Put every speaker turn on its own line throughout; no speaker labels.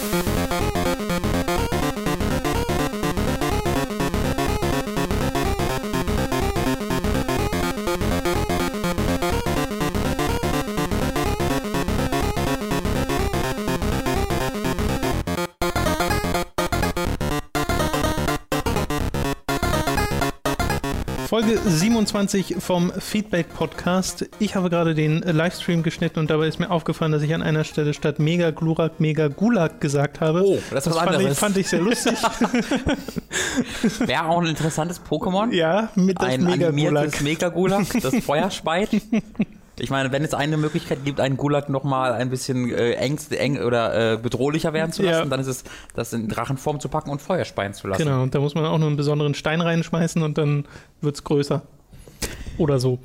Folge 27 vom Feedback Podcast. Ich habe gerade den Livestream geschnitten und dabei ist mir aufgefallen, dass ich an einer Stelle statt Mega Glurak Mega Gulag gesagt habe.
Oh, das ist was
fand
anderes.
ich, fand ich sehr lustig.
Wäre auch ein interessantes Pokémon.
ja, mit das
ein
Mega Gulag.
animiertes Mega-Gulag, das Feuer speit. Ich meine, wenn es eine Möglichkeit gibt, einen Gulag nochmal ein bisschen äh, ängst, eng oder äh, bedrohlicher werden zu lassen,
Ja.
dann ist es, das in Drachenform zu packen und Feuer speien zu lassen.
Genau, und da muss man auch nur einen besonderen Stein reinschmeißen und dann wird es größer. Oder so.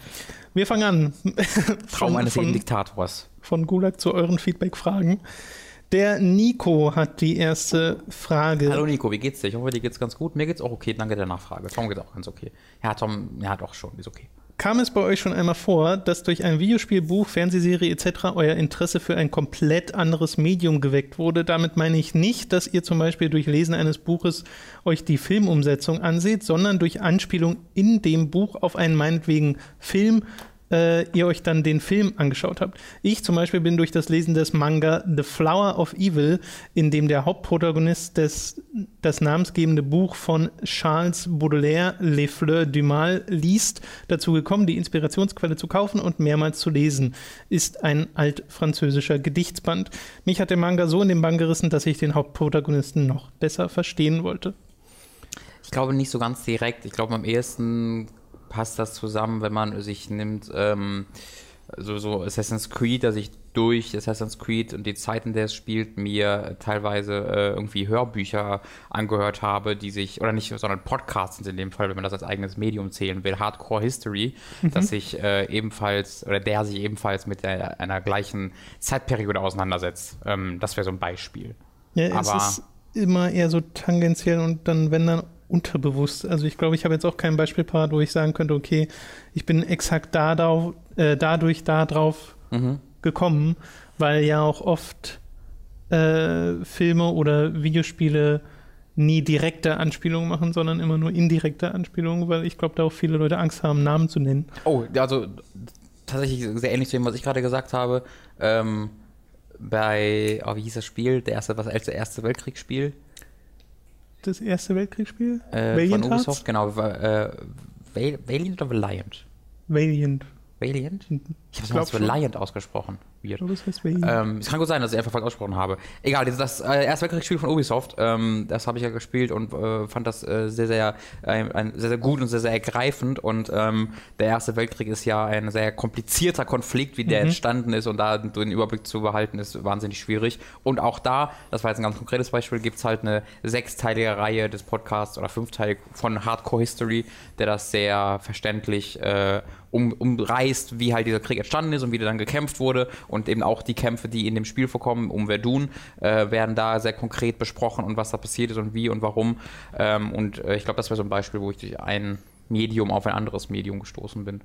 Wir fangen an.
Traum eines jeden Diktators.
von Gulag zu euren Feedback-Fragen. Der Nico hat die erste Frage.
Hallo Nico, wie geht's dir? Ich hoffe, dir geht's ganz gut. Mir geht's auch okay, danke der Nachfrage. Tom geht's auch ganz okay. Ja, Tom, ja doch schon, ist okay.
Kam es bei euch schon einmal vor, dass durch ein Videospiel, Buch, Fernsehserie etc. euer Interesse für ein komplett anderes Medium geweckt wurde? Damit meine ich nicht, dass ihr zum Beispiel durch Lesen eines Buches euch die Filmumsetzung anseht, sondern durch Anspielung in dem Buch auf einen meinetwegen Film äh, ihr euch dann den Film angeschaut habt. Ich zum Beispiel bin durch das Lesen des Manga The Flower of Evil, in dem der Hauptprotagonist des, das namensgebende Buch von Charles Baudelaire, Les Fleurs du Mal, liest, dazu gekommen, die Inspirationsquelle zu kaufen und mehrmals zu lesen. Ist ein altfranzösischer Gedichtsband. Mich hat der Manga so in den Bann gerissen, dass ich den Hauptprotagonisten noch besser verstehen wollte.
Ich glaube nicht so ganz direkt. Ich glaube, am ehesten passt das zusammen, wenn man sich nimmt, ähm, so, so Assassin's Creed, dass ich durch Assassin's Creed und die Zeiten, der es spielt, mir teilweise äh, irgendwie Hörbücher angehört habe, die sich, oder nicht, sondern Podcasts sind in dem Fall, wenn man das als eigenes Medium zählen will, Hardcore History, dass sich äh, ebenfalls, oder der sich ebenfalls mit der, einer gleichen Zeitperiode auseinandersetzt. Ähm, das wäre so ein Beispiel.
Ja,
Aber-
es ist immer eher so tangentiell und dann, wenn dann unterbewusst. Also ich glaube, ich habe jetzt auch kein Beispiel parat, wo ich sagen könnte, okay, ich bin exakt da drauf, äh, dadurch da drauf
Mhm.
gekommen, weil ja auch oft äh, Filme oder Videospiele nie direkte Anspielungen machen, sondern immer nur indirekte Anspielungen, weil ich glaube, da auch viele Leute Angst haben, Namen zu nennen.
Oh, also tatsächlich sehr ähnlich zu dem, was ich gerade gesagt habe. Ähm, bei, oh, wie hieß das Spiel? Der erste, was als erste Weltkriegsspiel
Das Erste Weltkriegsspiel?
äh, von
Valiant Hearts?
Ubisoft, genau. Äh, Val- Valiant oder Valiant?
Valiant.
Valiant? Ich habe
glaub
es. Valiant ausgesprochen.
Ich
Weird.
glaube, es heißt.
Ähm, es kann gut sein, dass ich einfach falsch ausgesprochen habe. Egal, das, das äh, erste Weltkriegsspiel von Ubisoft, ähm, das habe ich ja gespielt und äh, fand das äh, sehr, sehr, äh, ein, sehr, sehr gut und sehr, sehr ergreifend. Und ähm, der Erste Weltkrieg ist ja ein sehr komplizierter Konflikt, wie der entstanden ist und da den Überblick zu behalten, ist wahnsinnig schwierig. Und auch da, das war jetzt ein ganz konkretes Beispiel, gibt es halt eine sechsteilige Reihe des Podcasts oder fünfteilig von Hardcore History, der das sehr verständlich äh, um, umreißt, wie halt dieser Krieg entstanden ist und wie der dann gekämpft wurde und eben auch die Kämpfe, die in dem Spiel vorkommen, um Verdun, äh, werden da sehr konkret besprochen und was da passiert ist und wie und warum. Ähm, und äh, ich glaube, das wäre so ein Beispiel, wo ich durch ein Medium auf ein anderes Medium gestoßen bin.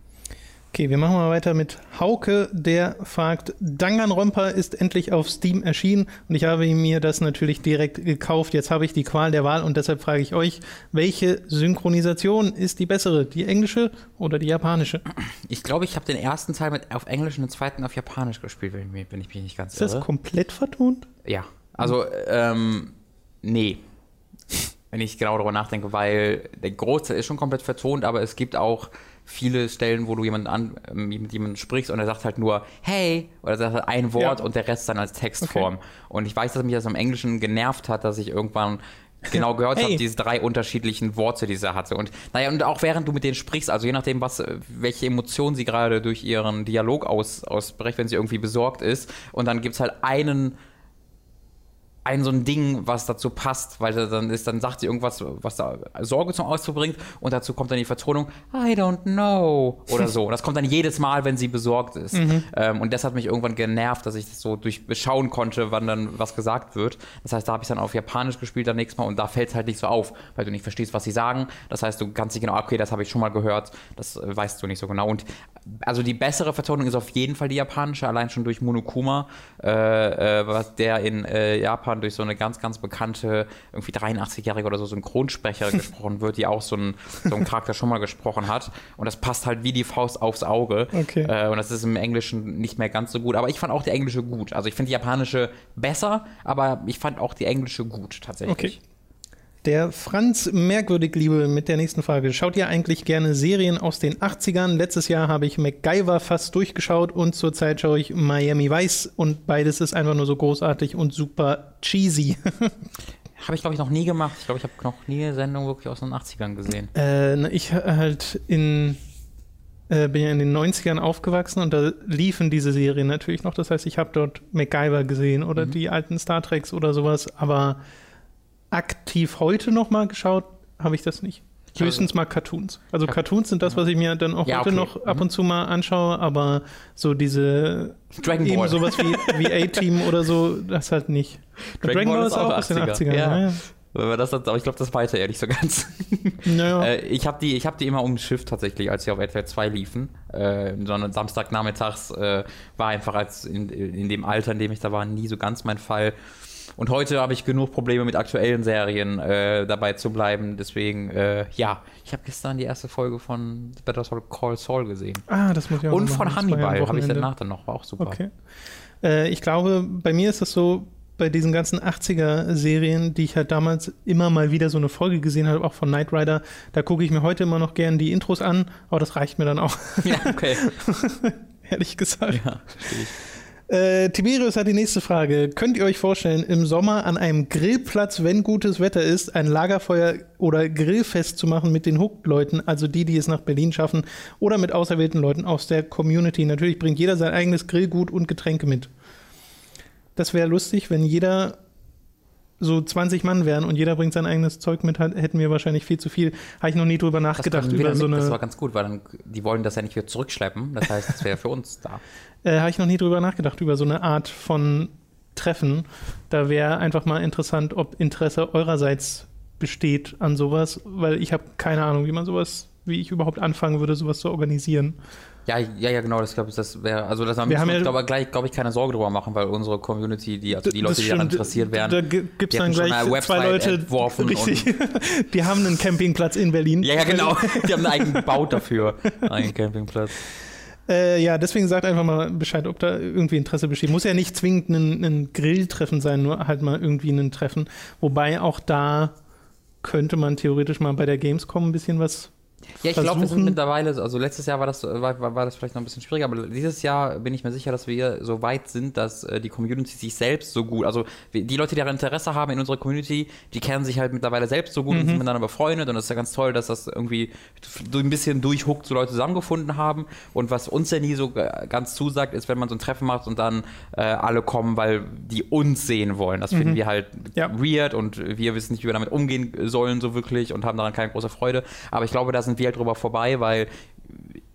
Okay, wir machen mal weiter mit Hauke, der fragt, Danganronpa ist endlich auf Steam erschienen und ich habe mir das natürlich direkt gekauft. Jetzt habe ich die Qual der Wahl und deshalb frage ich euch, welche Synchronisation ist die bessere, die englische oder die japanische?
Ich glaube, ich habe den ersten Teil mit auf Englisch und den zweiten auf Japanisch gespielt, wenn ich, mich- wenn ich mich nicht ganz
Ist das
irre.
komplett vertont?
Ja, also, ähm, nee. Wenn ich genau darüber nachdenke, weil der Großteil ist schon komplett vertont, aber es gibt auch viele Stellen, wo du jemanden an, ähm, mit jemandem sprichst und er sagt halt nur hey oder sagt halt ein Wort
Ja.
und der Rest dann als Textform. Und ich weiß, dass mich das im Englischen genervt hat, dass ich irgendwann genau gehört
Hey.
habe, diese drei unterschiedlichen Worte, die sie hatte. Und naja, und auch während du mit denen sprichst, also je nachdem, was, welche Emotionen sie gerade durch ihren Dialog aus, ausbricht, wenn sie irgendwie besorgt ist. Und dann gibt es halt einen ein so ein Ding, was dazu passt, weil da dann ist, dann sagt sie irgendwas, was da Sorge zum Ausdruck bringt und dazu kommt dann die Vertonung, I don't know oder so. Und das kommt dann jedes Mal, wenn sie besorgt ist. Ähm, und das hat mich irgendwann genervt, dass ich das so durchschauen konnte, wann dann was gesagt wird. Das heißt, da habe ich dann auf Japanisch gespielt dann nächstes Mal und da fällt es halt nicht so auf, weil du nicht verstehst, was sie sagen. Das heißt, du kannst nicht genau, okay, das habe ich schon mal gehört, das äh, weißt du nicht so genau. Und also die bessere Vertonung ist auf jeden Fall die japanische, allein schon durch Monokuma, äh, äh, was der in äh, Japan dann durch so eine ganz, ganz bekannte, irgendwie 83-jährige oder so Synchronsprecherin gesprochen wird, die auch so einen, so einen Charakter schon mal gesprochen hat. Und das passt halt wie die Faust aufs Auge.
Okay.
Äh, und das ist im Englischen nicht mehr ganz so gut. Aber ich fand auch die englische gut. Also ich finde die japanische besser, aber ich fand auch die englische gut tatsächlich.
Okay. Der Franz Merkwürdig Liebe mit der nächsten Frage. Schaut ihr eigentlich gerne Serien aus den 80ern? Letztes Jahr habe ich MacGyver fast durchgeschaut und zurzeit schaue ich Miami Vice und beides ist einfach nur so großartig und super cheesy.
Habe ich, glaube ich, noch nie gemacht. Ich glaube, ich habe noch nie eine Sendung wirklich aus den 80ern gesehen.
äh, ich halt in äh, bin ja in den 90ern aufgewachsen und da liefen diese Serien natürlich noch. Das heißt, ich habe dort MacGyver gesehen oder
Mhm.
die alten Star Treks oder sowas, aber aktiv heute noch mal geschaut habe ich das nicht.
Ich habe-
Höchstens mal Cartoons. Also Cartoons sind das, was ich mir dann auch
Ja,
heute
okay.
noch ab
Mhm.
und zu mal anschaue, aber so diese
Dragon
eben
Ball.
sowas wie, wie A-Team oder so, das halt nicht.
Dragon Ball ist auch
aus den
80er.
80ern.
Ja.
Ja.
Wenn man das, aber ich glaube, das weiter ehrlich so ganz.
Naja.
Äh, ich habe die, ich hab die immer umschifft tatsächlich, als sie auf RTL 2 liefen. Äh, sondern Samstagnachmittags äh, war einfach als in, in dem Alter, in dem ich da war, nie so ganz mein Fall. Und heute habe ich genug Probleme mit aktuellen Serien äh, dabei zu bleiben. Deswegen, äh, ja, ich habe gestern die erste Folge von Better Call Call Saul gesehen.
Ah, das muss ich auch
Und von
machen.
Hannibal habe ich danach dann noch, war auch super.
Okay. Äh, ich glaube, bei mir ist das so, bei diesen ganzen 80er-Serien, die ich halt damals immer mal wieder so eine Folge gesehen habe, auch von Knight Rider, da gucke ich mir heute immer noch gern die Intros an, aber das reicht mir dann auch,
Ja, okay.
ehrlich gesagt.
ja, verstehe ich.
Äh, Tiberius hat die nächste Frage. Könnt ihr euch vorstellen, im Sommer an einem Grillplatz, wenn gutes Wetter ist, ein Lagerfeuer oder Grillfest zu machen mit den Hooked-Leuten, also die, die es nach Berlin schaffen, oder mit auserwählten Leuten aus der Community? Natürlich bringt jeder sein eigenes Grillgut und Getränke mit. Das wäre lustig, wenn jeder so 20 Mann wären und jeder bringt sein eigenes Zeug mit, hätten wir wahrscheinlich viel zu viel. Habe ich noch nie drüber nachgedacht über so eine.
das war ganz gut, weil dann, die wollen das ja nicht wieder zurückschleppen. Das heißt, das wäre für uns da.
äh, habe ich noch nie drüber nachgedacht, über so eine Art von Treffen. Da wäre einfach mal interessant, ob Interesse eurerseits besteht an sowas, weil ich habe keine Ahnung, wie man sowas, wie ich überhaupt anfangen würde, sowas zu organisieren.
Ja, ja, ja, genau, das glaube ich, das wäre, also das
Wir haben
wir
ja-
uns, glaube gleich, glaube ich, keine Sorge drüber machen, weil unsere Community, die, also die Leute, die daran interessiert wären,
Da gibt es dann gleich zwei Leute,
entworfen
richtig, die haben einen Campingplatz in Berlin.
ja, ja, genau, die haben einen eigenen gebaut dafür, einen Campingplatz.
Äh, ja, deswegen sagt einfach mal Bescheid, ob da irgendwie Interesse besteht. Muss ja nicht zwingend ein, ein Grilltreffen sein, nur halt mal irgendwie ein Treffen. Wobei auch da könnte man theoretisch mal bei der Gamescom ein bisschen was.
Ja, ich glaube, wir sind mittlerweile, also letztes Jahr war das, war, war, das vielleicht noch ein bisschen schwieriger, aber dieses Jahr bin ich mir sicher, dass wir so weit sind, dass äh, die Community sich selbst so gut, also die Leute, die daran Interesse haben in unserer Community, die kennen sich halt mittlerweile selbst so gut und sind miteinander befreundet und das ist ja ganz toll, dass das irgendwie so ein bisschen durchhuckt so Leute zusammengefunden haben und was uns ja nie so ganz zusagt, ist, wenn man so ein Treffen macht und dann äh, alle kommen, weil die uns sehen wollen. Das finden wir halt
Ja.
weird und wir wissen nicht, wie wir damit umgehen sollen so wirklich und haben daran keine große Freude. Aber ich glaube, da sind wir halt drüber vorbei, weil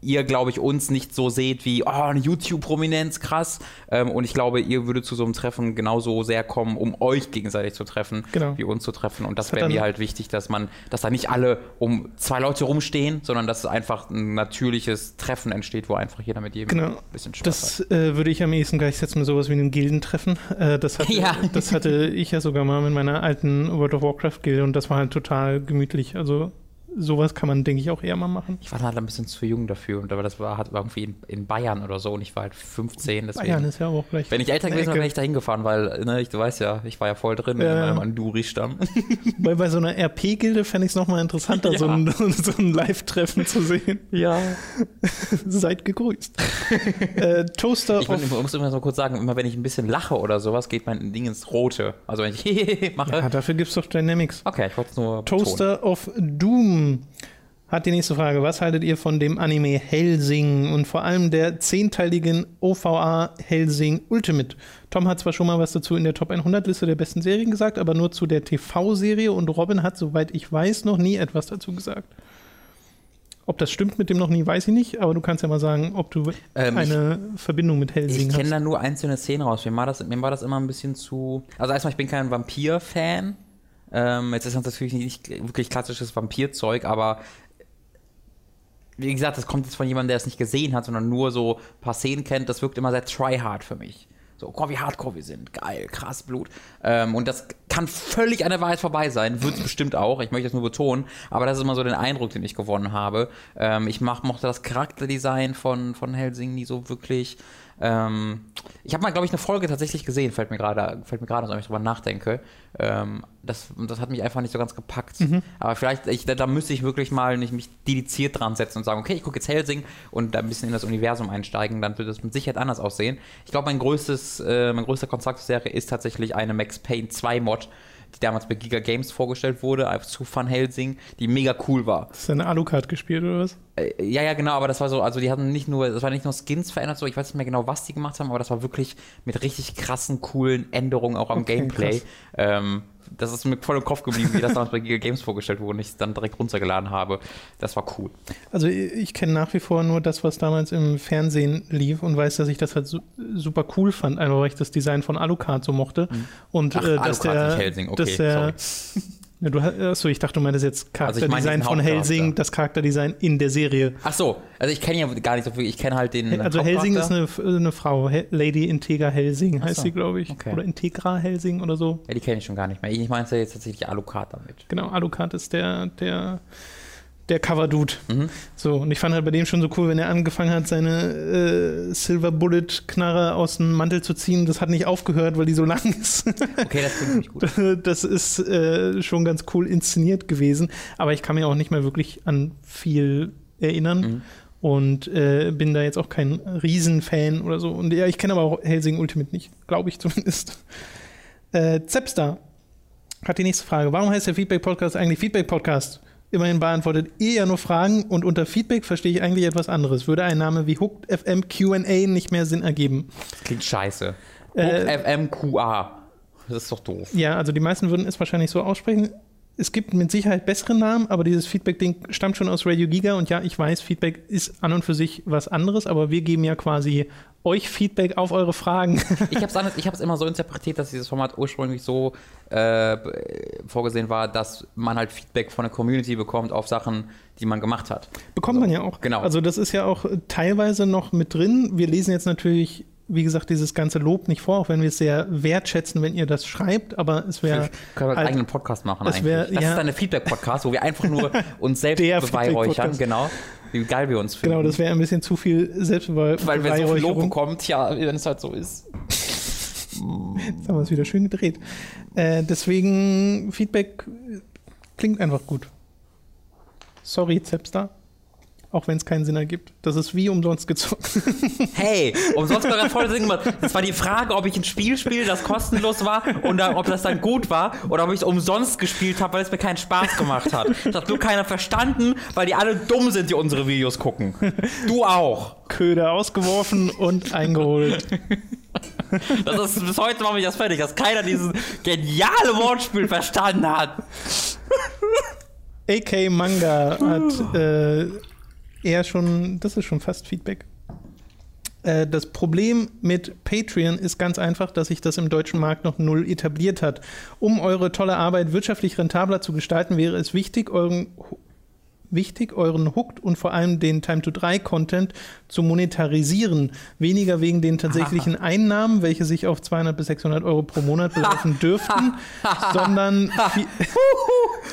ihr, glaube ich, uns nicht so seht wie, oh, eine YouTube-Prominenz, krass. Ähm, und ich glaube, ihr würdet zu so einem Treffen genauso sehr kommen, um euch gegenseitig zu treffen,
Genau.
wie uns zu treffen. Und das
Das hat
wäre mir halt wichtig, dass man, dass da nicht alle um zwei Leute rumstehen, sondern dass einfach ein natürliches Treffen entsteht, wo einfach jeder mit jedem
Genau.
ein bisschen Spaß hat.
Das äh, würde ich am ehesten gleichsetzen mit sowas wie einem Gildentreffen. Äh, das, hatte,
Ja.
das hatte ich ja sogar mal mit meiner alten World of Warcraft-Gilde und das war halt total gemütlich. Also sowas kann man, denke ich, auch eher mal machen.
Ich war halt ein bisschen zu jung dafür, und aber das war, war irgendwie in, in Bayern oder so und ich war halt 15, deswegen.
Bayern ist ja auch gleich.
Wenn ich älter gewesen wäre, wäre ich da hingefahren, weil, ne, ich, du weißt ja, ich war ja voll drin
Ja,
in meinem Anduri-Stamm.
Weil bei so einer RP-Gilde fände ich es nochmal interessanter,
Ja.
so ein, so ein Live-Treffen zu sehen.
Ja.
Seid gegrüßt. äh, Toaster
Ich, muss- ich muss immer so kurz sagen, immer wenn ich ein bisschen lache oder sowas, geht mein Ding ins Rote. Also wenn ich mache.
Ja, dafür gibt es doch Dynamics.
Okay, ich wollte es nur betonen.
Toaster of Doom hat die nächste Frage. Was haltet ihr von dem Anime Helsing und vor allem der zehnteiligen OVA Helsing Ultimate? Tom hat zwar schon mal was dazu in der Top 100 Liste der besten Serien gesagt, aber nur zu der TV-Serie und Robin hat, soweit ich weiß, noch nie etwas dazu gesagt. Ob das stimmt mit dem noch nie, weiß ich nicht, aber du kannst ja mal sagen, ob du
Ähm,
eine Verbindung mit Helsing
Ich kenne
hast.
da nur einzelne Szenen raus. Mir war, das, mir war das immer ein bisschen zu. Also erstmal, ich bin kein Vampir-Fan. Ähm, jetzt ist das natürlich nicht wirklich klassisches Vampirzeug, aber wie gesagt, das kommt jetzt von jemandem, der es nicht gesehen hat, sondern nur so ein paar Szenen kennt. Das wirkt immer sehr tryhard für mich. So, oh, wie hardcore wir sind. Geil, krass Blut. Ähm, und das kann völlig an der Wahrheit vorbei sein. Wird es bestimmt auch. Ich möchte das nur betonen. Aber das ist immer so der Eindruck, den ich gewonnen habe. Ähm, ich mach, mochte das Charakterdesign von, von Helsing nie so wirklich. Ähm, ich habe mal, glaube ich, eine Folge tatsächlich gesehen, fällt mir gerade, fällt mir gerade, wenn ich drüber nachdenke. Ähm, das, das hat mich einfach nicht so ganz gepackt. Mhm. Aber vielleicht, ich, da, da, müsste ich wirklich mal nicht mich dediziert dran setzen und sagen, okay, ich gucke jetzt Helsing und da ein bisschen in das Universum einsteigen, dann wird das mit Sicherheit anders aussehen. Ich glaube, mein größtes, äh, mein größter Kontakt zur Serie ist tatsächlich eine Max Payne 2 Mod, die damals bei Giga Games vorgestellt wurde, zu Van Helsing, die mega cool war.
Hast du eine Alucard gespielt oder was?
Äh, ja, ja, genau, aber das war so, also die hatten nicht nur, das war nicht nur Skins verändert, so, ich weiß nicht mehr genau, was die gemacht haben, aber das war wirklich mit richtig krassen, coolen Änderungen auch am okay, Gameplay. Ähm, das ist mir voll im Kopf geblieben, wie das damals bei Giga Games vorgestellt wurde und ich es dann direkt runtergeladen habe. Das war cool.
Also ich kenne nach wie vor nur das, was damals im Fernsehen lief und weiß, dass ich das halt su super cool fand, einfach weil ich das Design von Alucard so mochte. Mhm. Und Ach, äh, dass Alucard der, Helsing. Okay, dass der, Ja, du, achso, ich dachte, du meintest jetzt Charakterdesign also von Helsing, das Charakterdesign in der Serie.
Ach so, also ich kenne ja gar nicht so viel, ich kenne halt den.
Also Helsing ist eine, eine Frau, Lady Integra Helsing heißt so, sie, glaube ich. Okay. Oder Integra Helsing oder so.
Ja, die kenne ich schon gar nicht mehr. Ich meine jetzt tatsächlich Alucard damit.
Genau, Alucard ist der, der der Cover-Dude. Mhm. So, und ich fand halt bei dem schon so cool, wenn er angefangen hat, seine äh, Silver Bullet-Knarre aus dem Mantel zu ziehen. Das hat nicht aufgehört, weil die so lang ist. Okay, das klingt nicht gut. Das ist äh, schon ganz cool inszeniert gewesen. Aber ich kann mir auch nicht mehr wirklich an viel erinnern. Mhm. Und äh, bin da jetzt auch kein Riesenfan oder so. Und ja, ich kenne aber auch Helsing Ultimate nicht, glaube ich zumindest. Äh, Zepstar hat die nächste Frage. Warum heißt der Feedback-Podcast eigentlich Feedback-Podcast? Immerhin beantwortet ihr ja nur Fragen und unter Feedback verstehe ich eigentlich etwas anderes. Würde ein Name wie Hooked FM QA nicht mehr Sinn ergeben?
Das klingt scheiße. Hooked äh, FM QA. Das ist doch doof.
Ja, also die meisten würden es wahrscheinlich so aussprechen es gibt mit Sicherheit bessere Namen, aber dieses Feedback-Ding stammt schon aus Radio Giga und ja, ich weiß, Feedback ist an und für sich was anderes, aber wir geben ja quasi euch Feedback auf eure Fragen.
ich habe es immer so interpretiert, dass dieses Format ursprünglich so äh, vorgesehen war, dass man halt Feedback von der Community bekommt auf Sachen, die man gemacht hat.
Bekommt also, man ja auch. Genau. Also das ist ja auch teilweise noch mit drin. Wir lesen jetzt natürlich wie gesagt, dieses ganze Lob nicht vor, auch wenn wir es sehr wertschätzen, wenn ihr das schreibt, aber es wäre.
Können wir einen eigenen Podcast machen eigentlich. Wär, das ja, ist eine Feedback-Podcast, wo wir einfach nur uns selbst beweihräuchern, genau. Wie geil wir uns
finden. Genau, das wäre ein bisschen zu viel Selbstbeweihräucherung.
Weil wenn so viel Lob bekommt, ja, wenn es halt so ist.
Jetzt haben wir es wieder schön gedreht. Äh, deswegen, Feedback klingt einfach gut. Sorry, Zepstar auch wenn es keinen Sinn ergibt. Das ist wie umsonst gezockt.
Hey, umsonst war voll Sinn gemacht. Das war die Frage, ob ich ein Spiel spiele, das kostenlos war und dann, ob das dann gut war oder ob ich es umsonst gespielt habe, weil es mir keinen Spaß gemacht hat. Das hat nur keiner verstanden, weil die alle dumm sind, die unsere Videos gucken. Du auch.
Köder ausgeworfen und eingeholt.
Das ist, bis heute mache ich das fertig, dass keiner dieses geniale Wortspiel verstanden hat.
AK Manga hat äh, eher schon, das ist schon fast Feedback. Äh, das Problem mit Patreon ist ganz einfach, dass sich das im deutschen Markt noch null etabliert hat. Um eure tolle Arbeit wirtschaftlich rentabler zu gestalten, wäre es wichtig, euren wichtig, euren Hooked und vor allem den Time-to-3-Content zu monetarisieren. Weniger wegen den tatsächlichen Einnahmen, welche sich auf 200 bis 600 Euro pro Monat belaufen dürften, sondern, viel,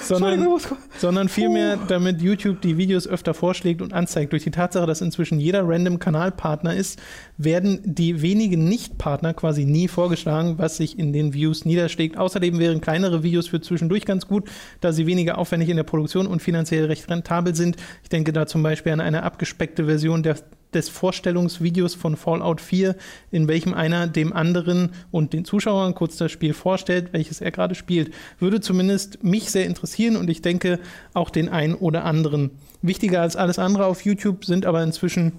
sondern, sondern vielmehr, damit YouTube die Videos öfter vorschlägt und anzeigt. Durch die Tatsache, dass inzwischen jeder random Kanalpartner ist, werden die wenigen Nicht-Partner quasi nie vorgeschlagen, was sich in den Views niederschlägt. Außerdem wären kleinere Videos für zwischendurch ganz gut, da sie weniger aufwendig in der Produktion und finanziell recht rentabel sind. Ich denke da zum Beispiel an eine abgespeckte Version der des Vorstellungsvideos von Fallout 4, in welchem einer dem anderen und den Zuschauern kurz das Spiel vorstellt, welches er gerade spielt. Würde zumindest mich sehr interessieren und ich denke auch den einen oder anderen. Wichtiger als alles andere auf YouTube sind aber inzwischen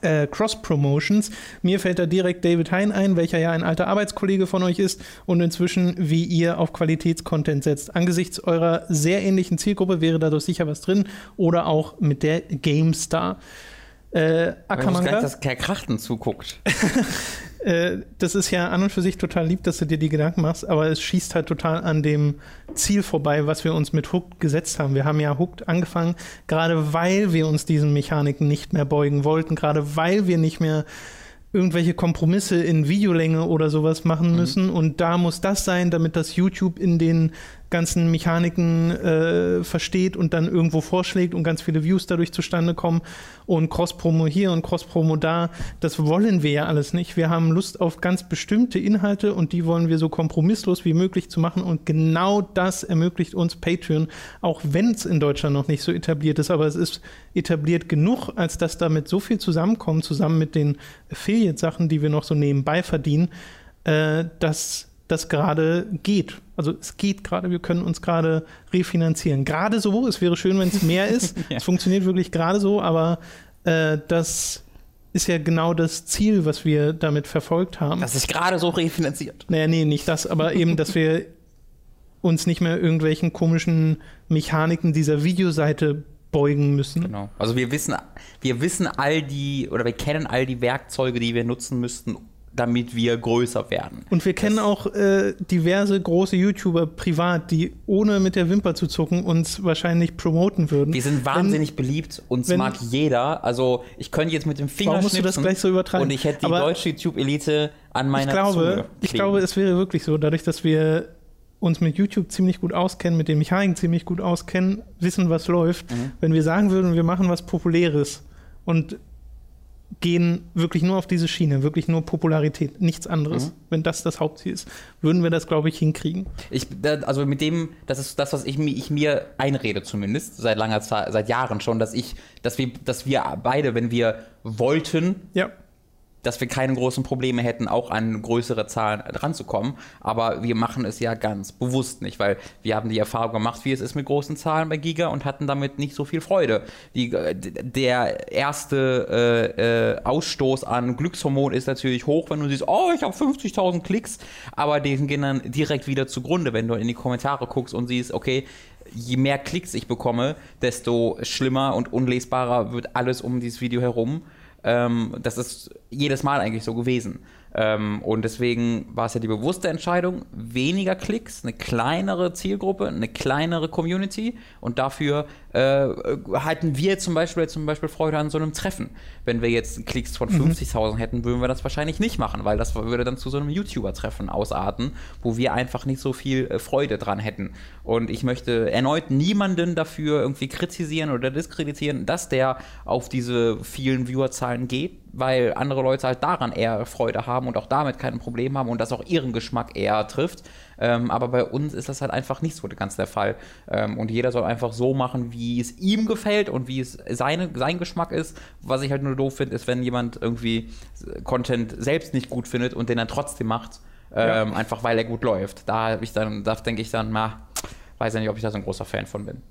äh, Cross-Promotions. Mir fällt da direkt David Hein ein, welcher ja ein alter Arbeitskollege von euch ist und inzwischen, wie ihr auf Qualitätscontent setzt. Angesichts eurer sehr ähnlichen Zielgruppe wäre dadurch sicher was drin oder auch mit der GameStar.
Äh, Akamanga. Ich dass Herr Krachten zuguckt.
Äh, das ist ja an und für sich total lieb, dass du dir die Gedanken machst, aber es schießt halt total an dem Ziel vorbei, was wir uns mit Hooked gesetzt haben. Wir haben ja Hooked angefangen, gerade weil wir uns diesen Mechaniken nicht mehr beugen wollten, gerade weil wir nicht mehr irgendwelche Kompromisse in Videolänge oder sowas machen müssen und da muss das sein, damit das YouTube in den ganzen Mechaniken äh, versteht und dann irgendwo vorschlägt und ganz viele Views dadurch zustande kommen und Cross-Promo hier und Cross-Promo da. Das wollen wir ja alles nicht. Wir haben Lust auf ganz bestimmte Inhalte und die wollen wir so kompromisslos wie möglich zu machen und genau das ermöglicht uns Patreon, auch wenn es in Deutschland noch nicht so etabliert ist, aber es ist etabliert genug, als dass damit so viel zusammenkommt, zusammen mit den Affiliate-Sachen, die wir noch so nebenbei verdienen, äh, dass das gerade geht. Also es geht gerade, wir können uns gerade refinanzieren. Gerade so, es wäre schön, wenn es mehr ist. ja. Es funktioniert wirklich gerade so, aber äh, das ist ja genau das Ziel, was wir damit verfolgt haben.
Dass sich gerade so refinanziert.
Naja, nee, nicht das, aber eben, dass wir uns nicht mehr irgendwelchen komischen Mechaniken dieser Videoseite beugen müssen.
Genau. Also wir wissen, wir wissen all die oder wir kennen all die Werkzeuge, die wir nutzen müssten, damit wir größer werden.
Und wir kennen das auch äh, diverse große YouTuber privat, die ohne mit der Wimper zu zucken uns wahrscheinlich promoten würden.
Wir sind wahnsinnig wenn, beliebt, uns wenn, mag jeder. Also ich könnte jetzt mit dem Finger warum musst du
das gleich so übertragen?
Und ich hätte die Aber deutsche YouTube-Elite an meiner
ich glaube, Zunge Ich glaube, es wäre wirklich so, dadurch, dass wir uns mit YouTube ziemlich gut auskennen, mit den Mechaniken ziemlich gut auskennen, wissen, was läuft. Mhm. Wenn wir sagen würden, wir machen was Populäres und gehen wirklich nur auf diese Schiene, wirklich nur Popularität, nichts anderes. Mhm. Wenn das das Hauptziel ist, würden wir das, glaube ich, hinkriegen.
Ich, also mit dem, das ist das, was ich, ich mir einrede zumindest, seit langer Zeit, seit Jahren schon, dass ich, dass wir, dass wir beide, wenn wir wollten,
ja
dass wir keine großen Probleme hätten, auch an größere Zahlen ranzukommen. Aber wir machen es ja ganz bewusst nicht, weil wir haben die Erfahrung gemacht, wie es ist mit großen Zahlen bei Giga und hatten damit nicht so viel Freude. Die, der erste äh, äh, Ausstoß an Glückshormon ist natürlich hoch, wenn du siehst, oh, ich habe 50.000 Klicks, aber die gehen dann direkt wieder zugrunde, wenn du in die Kommentare guckst und siehst, okay, je mehr Klicks ich bekomme, desto schlimmer und unlesbarer wird alles um dieses Video herum. Ähm, das ist jedes Mal eigentlich so gewesen. Ähm, und deswegen war es ja die bewusste Entscheidung, weniger Klicks, eine kleinere Zielgruppe, eine kleinere Community und dafür äh, halten wir zum Beispiel, zum Beispiel Freude an so einem Treffen. Wenn wir jetzt Klicks von 50.000 mhm. hätten, würden wir das wahrscheinlich nicht machen, weil das würde dann zu so einem YouTuber-Treffen ausarten, wo wir einfach nicht so viel äh, Freude dran hätten. Und ich möchte erneut niemanden dafür irgendwie kritisieren oder diskreditieren, dass der auf diese vielen Viewerzahlen geht weil andere Leute halt daran eher Freude haben und auch damit kein Problem haben und das auch ihren Geschmack eher trifft. Ähm, aber bei uns ist das halt einfach nicht so ganz der Fall. Ähm, und jeder soll einfach so machen, wie es ihm gefällt und wie es seine, sein Geschmack ist. Was ich halt nur doof finde, ist, wenn jemand irgendwie Content selbst nicht gut findet und den dann trotzdem macht, ähm, ja. einfach weil er gut läuft. Da, ich dann, da denke ich dann, na, weiß ja nicht, ob ich da so ein großer Fan von bin.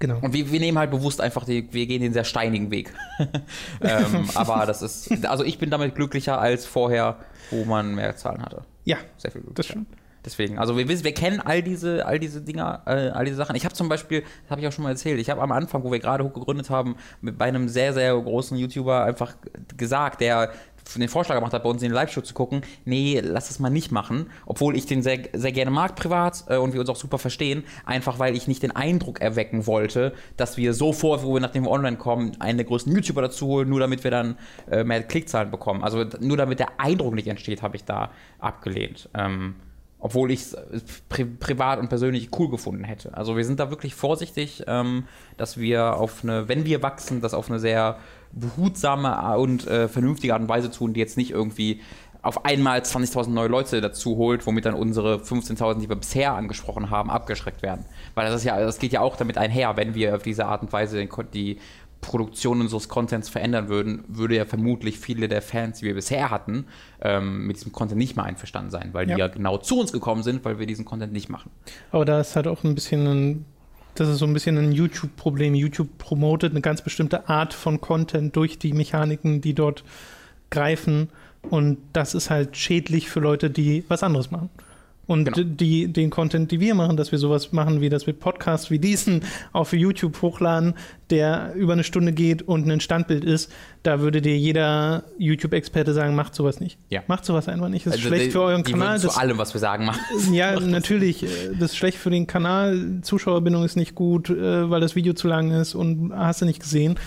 Genau. Und wir, wir nehmen halt bewusst einfach, die, wir gehen den sehr steinigen Weg. ähm, aber das ist, also ich bin damit glücklicher als vorher, wo man mehr Zahlen hatte.
Ja, sehr viel glücklicher. Das stimmt.
Deswegen, also wir wissen, wir kennen all diese, all diese Dinger, äh, all diese Sachen. Ich habe zum Beispiel, das habe ich auch schon mal erzählt, ich habe am Anfang, wo wir gerade hoch gegründet haben, mit, bei einem sehr, sehr großen YouTuber einfach gesagt, der den Vorschlag gemacht hat, bei uns in den Live-Show zu gucken, nee, lass das mal nicht machen, obwohl ich den sehr, sehr gerne mag privat äh, und wir uns auch super verstehen, einfach weil ich nicht den Eindruck erwecken wollte, dass wir sofort, wo wir nachdem wir online kommen, einen der größten YouTuber dazu holen, nur damit wir dann äh, mehr Klickzahlen bekommen. Also nur damit der Eindruck nicht entsteht, habe ich da abgelehnt. Ähm, obwohl ich es äh, pri privat und persönlich cool gefunden hätte. Also wir sind da wirklich vorsichtig, ähm, dass wir auf eine, wenn wir wachsen, das auf eine sehr behutsame und äh, vernünftige Art und Weise tun, die jetzt nicht irgendwie auf einmal 20.000 neue Leute dazu holt, womit dann unsere 15.000, die wir bisher angesprochen haben, abgeschreckt werden. Weil das ist ja, das geht ja auch damit einher, wenn wir auf diese Art und Weise die Produktion unseres Contents verändern würden, würde ja vermutlich viele der Fans, die wir bisher hatten, ähm, mit diesem Content nicht mehr einverstanden sein, weil ja. die ja genau zu uns gekommen sind, weil wir diesen Content nicht machen.
Aber da ist halt auch ein bisschen ein das ist so ein bisschen ein YouTube-Problem. YouTube promotet eine ganz bestimmte Art von Content durch die Mechaniken, die dort greifen. Und das ist halt schädlich für Leute, die was anderes machen. Und genau. die, den Content, die wir machen, dass wir sowas machen, wie das mit Podcasts wie diesen auf YouTube hochladen, der über eine Stunde geht und ein Standbild ist, da würde dir jeder YouTube-Experte sagen, macht sowas nicht.
Ja.
Macht sowas einfach nicht. Das ist also schlecht die, für euren die Kanal.
Zu allem, was wir sagen,
machen. Ja, natürlich. Äh, das ist schlecht für den Kanal. Zuschauerbindung ist nicht gut, äh, weil das Video zu lang ist und hast du nicht gesehen.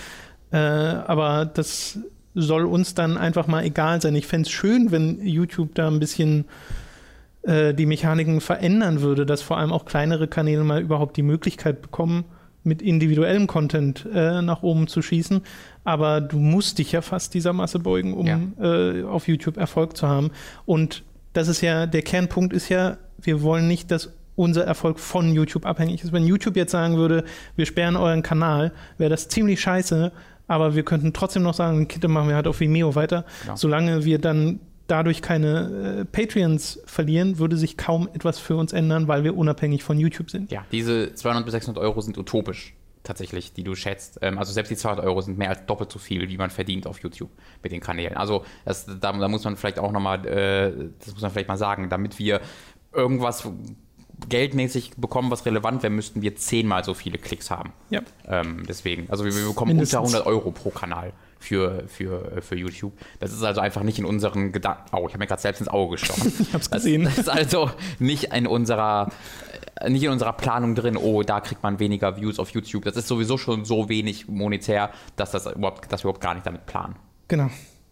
Äh, aber das soll uns dann einfach mal egal sein. Ich fände es schön, wenn YouTube da ein bisschen äh, die Mechaniken verändern würde, dass vor allem auch kleinere Kanäle mal überhaupt die Möglichkeit bekommen, mit individuellem Content äh, nach oben zu schießen. Aber du musst dich ja fast dieser Masse beugen, um ja. äh, auf YouTube Erfolg zu haben. Und das ist ja, der Kernpunkt ist ja, wir wollen nicht, dass unser Erfolg von YouTube abhängig ist. Wenn YouTube jetzt sagen würde, wir sperren euren Kanal, wäre das ziemlich scheiße, aber wir könnten trotzdem noch sagen, Kitte machen wir halt auf Vimeo weiter. Genau. Solange wir dann dadurch keine äh, Patreons verlieren, würde sich kaum etwas für uns ändern, weil wir unabhängig von YouTube sind.
Ja, diese 200 bis 600 Euro sind utopisch tatsächlich, die du schätzt. Ähm, also selbst die 200 Euro sind mehr als doppelt so viel, wie man verdient auf YouTube mit den Kanälen. Also das, da, da, muss man vielleicht auch nochmal, äh, das muss man vielleicht mal sagen, damit wir irgendwas geldmäßig bekommen, was relevant wäre, müssten wir zehnmal so viele Klicks haben. Ja. Ähm, deswegen, also wir, wir bekommen Mindestens. unter 100 Euro pro Kanal für, für, für YouTube. Das ist also einfach nicht in unseren Gedanken. Oh, ich habe mir gerade selbst ins Auge gestochen.
ich habe es gesehen.
Das ist also nicht in unserer nicht in unserer Planung drin, oh, da kriegt man weniger Views auf YouTube. Das ist sowieso schon so wenig monetär, dass, das überhaupt, dass wir überhaupt gar nicht damit planen.
Genau.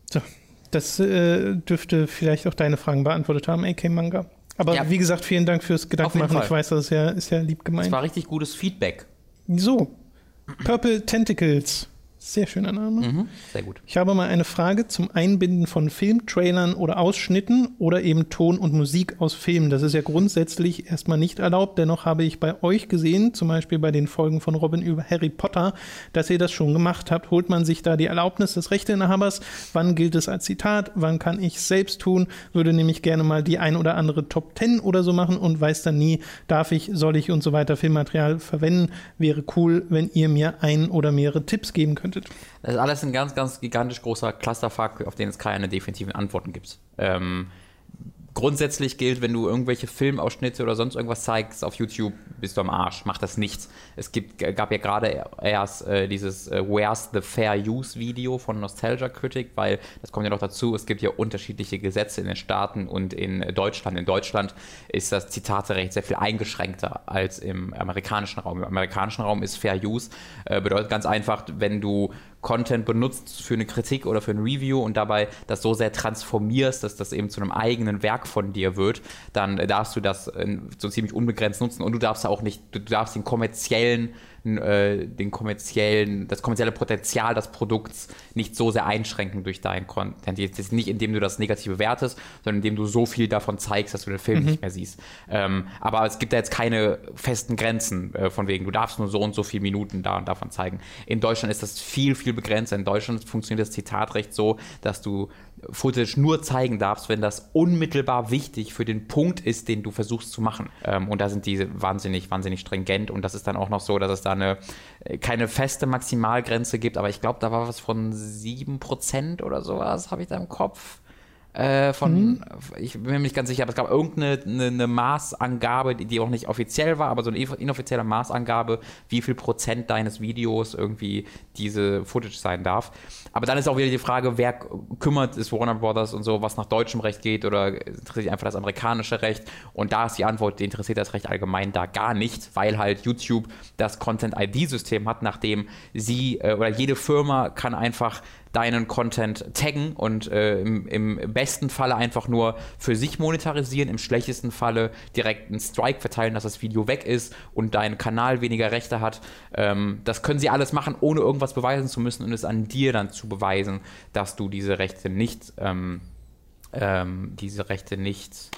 So. Das äh, dürfte vielleicht auch deine Fragen beantwortet haben, AK Manga. Aber ja. wie gesagt, vielen Dank fürs Gedankenmachen. Ich weiß, das ist ja, ist ja lieb gemeint. Das
war richtig gutes Feedback.
So. Purple Tentacles sehr schöner Name. Mhm,
sehr gut.
Ich habe mal eine Frage zum Einbinden von Filmtrailern oder Ausschnitten oder eben Ton und Musik aus Filmen. Das ist ja grundsätzlich erstmal nicht erlaubt. Dennoch habe ich bei euch gesehen, zum Beispiel bei den Folgen von Robin über Harry Potter, dass ihr das schon gemacht habt. Holt man sich da die Erlaubnis des Rechteinhabers? Wann gilt es als Zitat? Wann kann ich es selbst tun? Würde nämlich gerne mal die ein oder andere Top 10 oder so machen und weiß dann nie, darf ich, soll ich und so weiter Filmmaterial verwenden. Wäre cool, wenn ihr mir ein oder mehrere Tipps geben könnt könntet?
Das ist alles ein ganz, ganz gigantisch großer Clusterfuck, auf den es keine definitiven Antworten gibt. Ähm, grundsätzlich gilt, wenn du irgendwelche Filmausschnitte oder sonst irgendwas zeigst auf YouTube, bist du am Arsch. Mach das nicht. Es gibt, gab ja gerade erst äh, dieses äh, Where's the Fair Use Video von Nostalgia Critic, weil das kommt ja noch dazu, es gibt ja unterschiedliche Gesetze in den Staaten und in Deutschland. In Deutschland ist das Zitaterecht sehr viel eingeschränkter als im amerikanischen Raum. Im amerikanischen Raum ist Fair Use, äh, bedeutet ganz einfach, wenn du Content benutzt für eine Kritik oder für ein Review und dabei das so sehr transformierst, dass das eben zu einem eigenen Werk von dir wird, dann darfst du das äh, so ziemlich unbegrenzt nutzen und du darfst auch nicht, du darfst den kommerziellen äh, den kommerziellen, das kommerzielle Potenzial des Produkts nicht so sehr einschränken durch deinen Content. Jetzt nicht, indem du das negativ bewertest, sondern indem du so viel davon zeigst, dass du den Film mhm. nicht mehr siehst. Ähm, aber es gibt da jetzt keine festen Grenzen, äh, von wegen, du darfst nur so und so viele Minuten da und davon zeigen. In Deutschland ist das viel, viel begrenzt. In Deutschland funktioniert das Zitatrecht so, dass du Footage nur zeigen darfst, wenn das unmittelbar wichtig für den Punkt ist, den du versuchst zu machen. Ähm, und da sind die wahnsinnig, wahnsinnig stringent. Und das ist dann auch noch so, dass es da eine, äh, keine feste Maximalgrenze gibt. Aber ich glaube, da war was von 7% oder sowas, habe ich da im Kopf. Äh, von, mhm. ich bin mir nicht ganz sicher, aber es gab irgendeine eine, eine Maßangabe, die, die, auch nicht offiziell war, aber so eine inoffizielle Maßangabe, wie viel Prozent deines Videos irgendwie diese Footage sein darf. Aber dann ist auch wieder die Frage, wer kümmert ist Warner Brothers und so, was nach deutschem Recht geht oder interessiert einfach das amerikanische Recht? Und da ist die Antwort, die interessiert das Recht allgemein da gar nicht, weil halt YouTube das Content-ID-System hat, nachdem sie äh, oder jede Firma kann einfach deinen Content taggen und äh, im, im, besten Falle einfach nur für sich monetarisieren, im schlechtesten Falle direkt einen Strike verteilen, dass das Video weg ist und dein Kanal weniger Rechte hat. Ähm, das können sie alles machen, ohne irgendwas beweisen zu müssen und es an dir dann zu beweisen, dass du diese Rechte nicht, ähm, ähm, diese Rechte nicht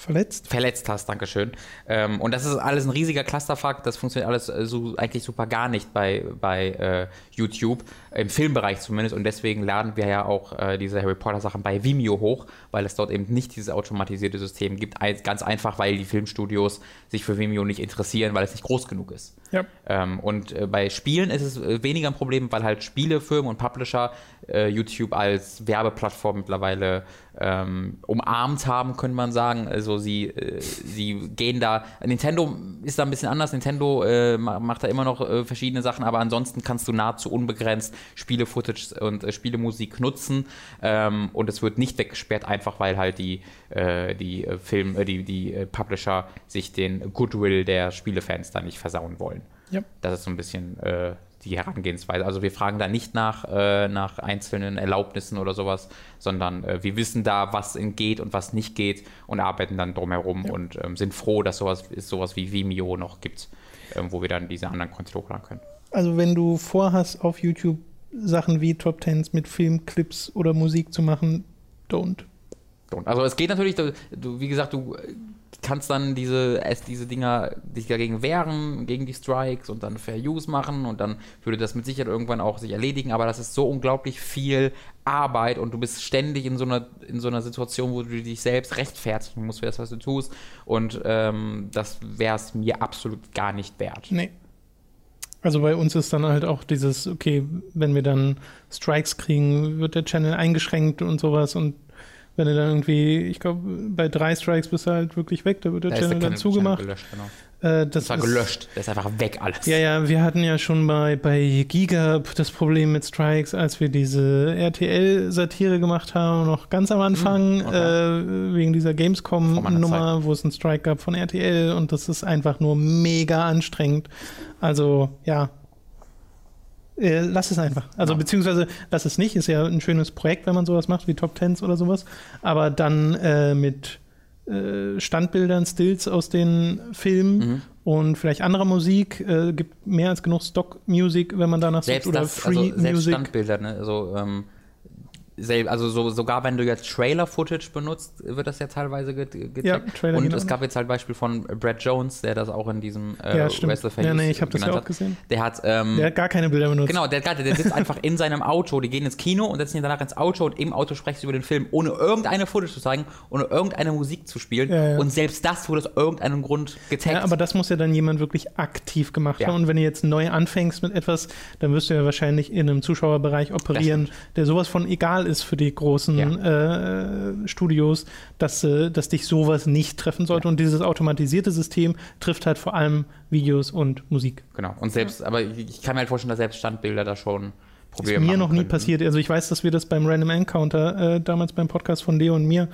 verletzt.
Verletzt hast, Dankeschön. Ähm, und das ist alles ein riesiger Clusterfuck. Das funktioniert alles äh, so eigentlich super gar nicht bei, bei äh, YouTube, im Filmbereich zumindest. Und deswegen laden wir ja auch äh, diese Harry Potter Sachen bei Vimeo hoch, weil es dort eben nicht dieses automatisierte System gibt. Ganz einfach, weil die Filmstudios sich für Vimeo nicht interessieren, weil es nicht groß genug ist. Ja. Ähm, und äh, bei Spielen ist es äh, weniger ein Problem, weil halt Spielefirmen und Publisher äh, YouTube als Werbeplattform mittlerweile ähm, umarmt haben, könnte man sagen. Also sie, äh, sie gehen da. Nintendo ist da ein bisschen anders. Nintendo äh, macht da immer noch äh, verschiedene Sachen, aber ansonsten kannst du nahezu unbegrenzt Spiele-Footage und Spielemusik nutzen ähm, und es wird nicht weggesperrt, einfach weil halt die, die äh, Film, die, die Publisher sich den Goodwill der Spielefans da nicht versauen wollen.
Ja.
Das ist so ein bisschen äh, die Herangehensweise. Also wir fragen da nicht nach, äh, nach einzelnen Erlaubnissen oder sowas, sondern äh, wir wissen da, was geht und was nicht geht und arbeiten dann drumherum
Ja.
und ähm, sind froh, dass sowas, es sowas wie Vimeo noch gibt, ähm, wo wir dann diese anderen Content hochladen können.
Also wenn du vorhast, auf YouTube Sachen wie Top Tens mit Filmclips oder Musik zu machen, don't.
Und also es geht natürlich, du, wie gesagt, du kannst dann diese, es, diese Dinger dich dagegen wehren, gegen die Strikes und dann Fair Use machen und dann würde das mit Sicherheit irgendwann auch sich erledigen, aber das ist so unglaublich viel Arbeit und du bist ständig in so einer, in so einer Situation, wo du dich selbst rechtfertigen musst für das, was du tust und ähm, das wäre es mir absolut gar nicht wert.
Nee. Also bei uns ist dann halt auch dieses, okay, wenn wir dann Strikes kriegen, wird der Channel eingeschränkt und sowas und wenn du dann irgendwie, ich glaube, bei drei Strikes bist du halt wirklich weg, da wird der
Da
Channel dann zugemacht.
gelöscht, genau.
Äh, das
Das war gelöscht, der ist einfach weg alles.
Ja, ja, wir hatten ja schon bei, bei Giga das Problem mit Strikes, als wir diese RTL-Satire gemacht haben, noch ganz am Anfang,
Hm, okay.
äh, wegen dieser Gamescom-Nummer, wo es einen Strike gab von RTL und das ist einfach nur mega anstrengend. Also, ja. Äh, lass es einfach. Also,
Ja.
beziehungsweise lass es nicht. Ist ja ein schönes Projekt, wenn man sowas macht, wie Top Tens oder sowas. Aber dann äh, mit äh, Standbildern, Stills aus den Filmen
Mhm.
und vielleicht anderer Musik. Äh, gibt mehr als genug Stock-Music, wenn man danach
selbst
sucht, oder
das, also selbst
Free-Music.
Standbilder, ne? Also, ähm, also so, sogar wenn du jetzt Trailer-Footage benutzt, wird das ja teilweise ge ge gezeigt.
Ja, Trailer
Und es gab jetzt halt Beispiel von Brad Jones, der das auch in diesem äh,
ja, stimmt.
Wrestle
Ja, nee, ich habe das ja auch
hat.
gesehen.
Der hat, ähm,
Der hat gar keine Bilder benutzt.
Genau, der, der sitzt einfach in seinem Auto, die gehen ins Kino und setzen ihn danach ins Auto und im Auto sprechen sie über den Film, ohne irgendeine Footage zu zeigen, ohne irgendeine Musik zu spielen.
Ja, ja.
Und selbst das wurde aus irgendeinem Grund getaggt.
Ja, aber das muss ja dann jemand wirklich aktiv gemacht haben. Und wenn du jetzt neu anfängst mit etwas, dann wirst du ja wahrscheinlich in einem Zuschauerbereich operieren, der sowas von egal ist für die großen äh, Studios, dass, äh, dass dich sowas nicht treffen sollte. Und dieses automatisierte System trifft halt vor allem Videos und Musik.
genau. Und selbst, aber ich, kann mir halt vorstellen, dass selbst Standbilder da schon
Ist
Probleme
mir
machen
noch nie
könnten.
passiert. Also ich weiß, dass wir das beim Random Encounter, äh, damals beim Podcast von Leo und mir,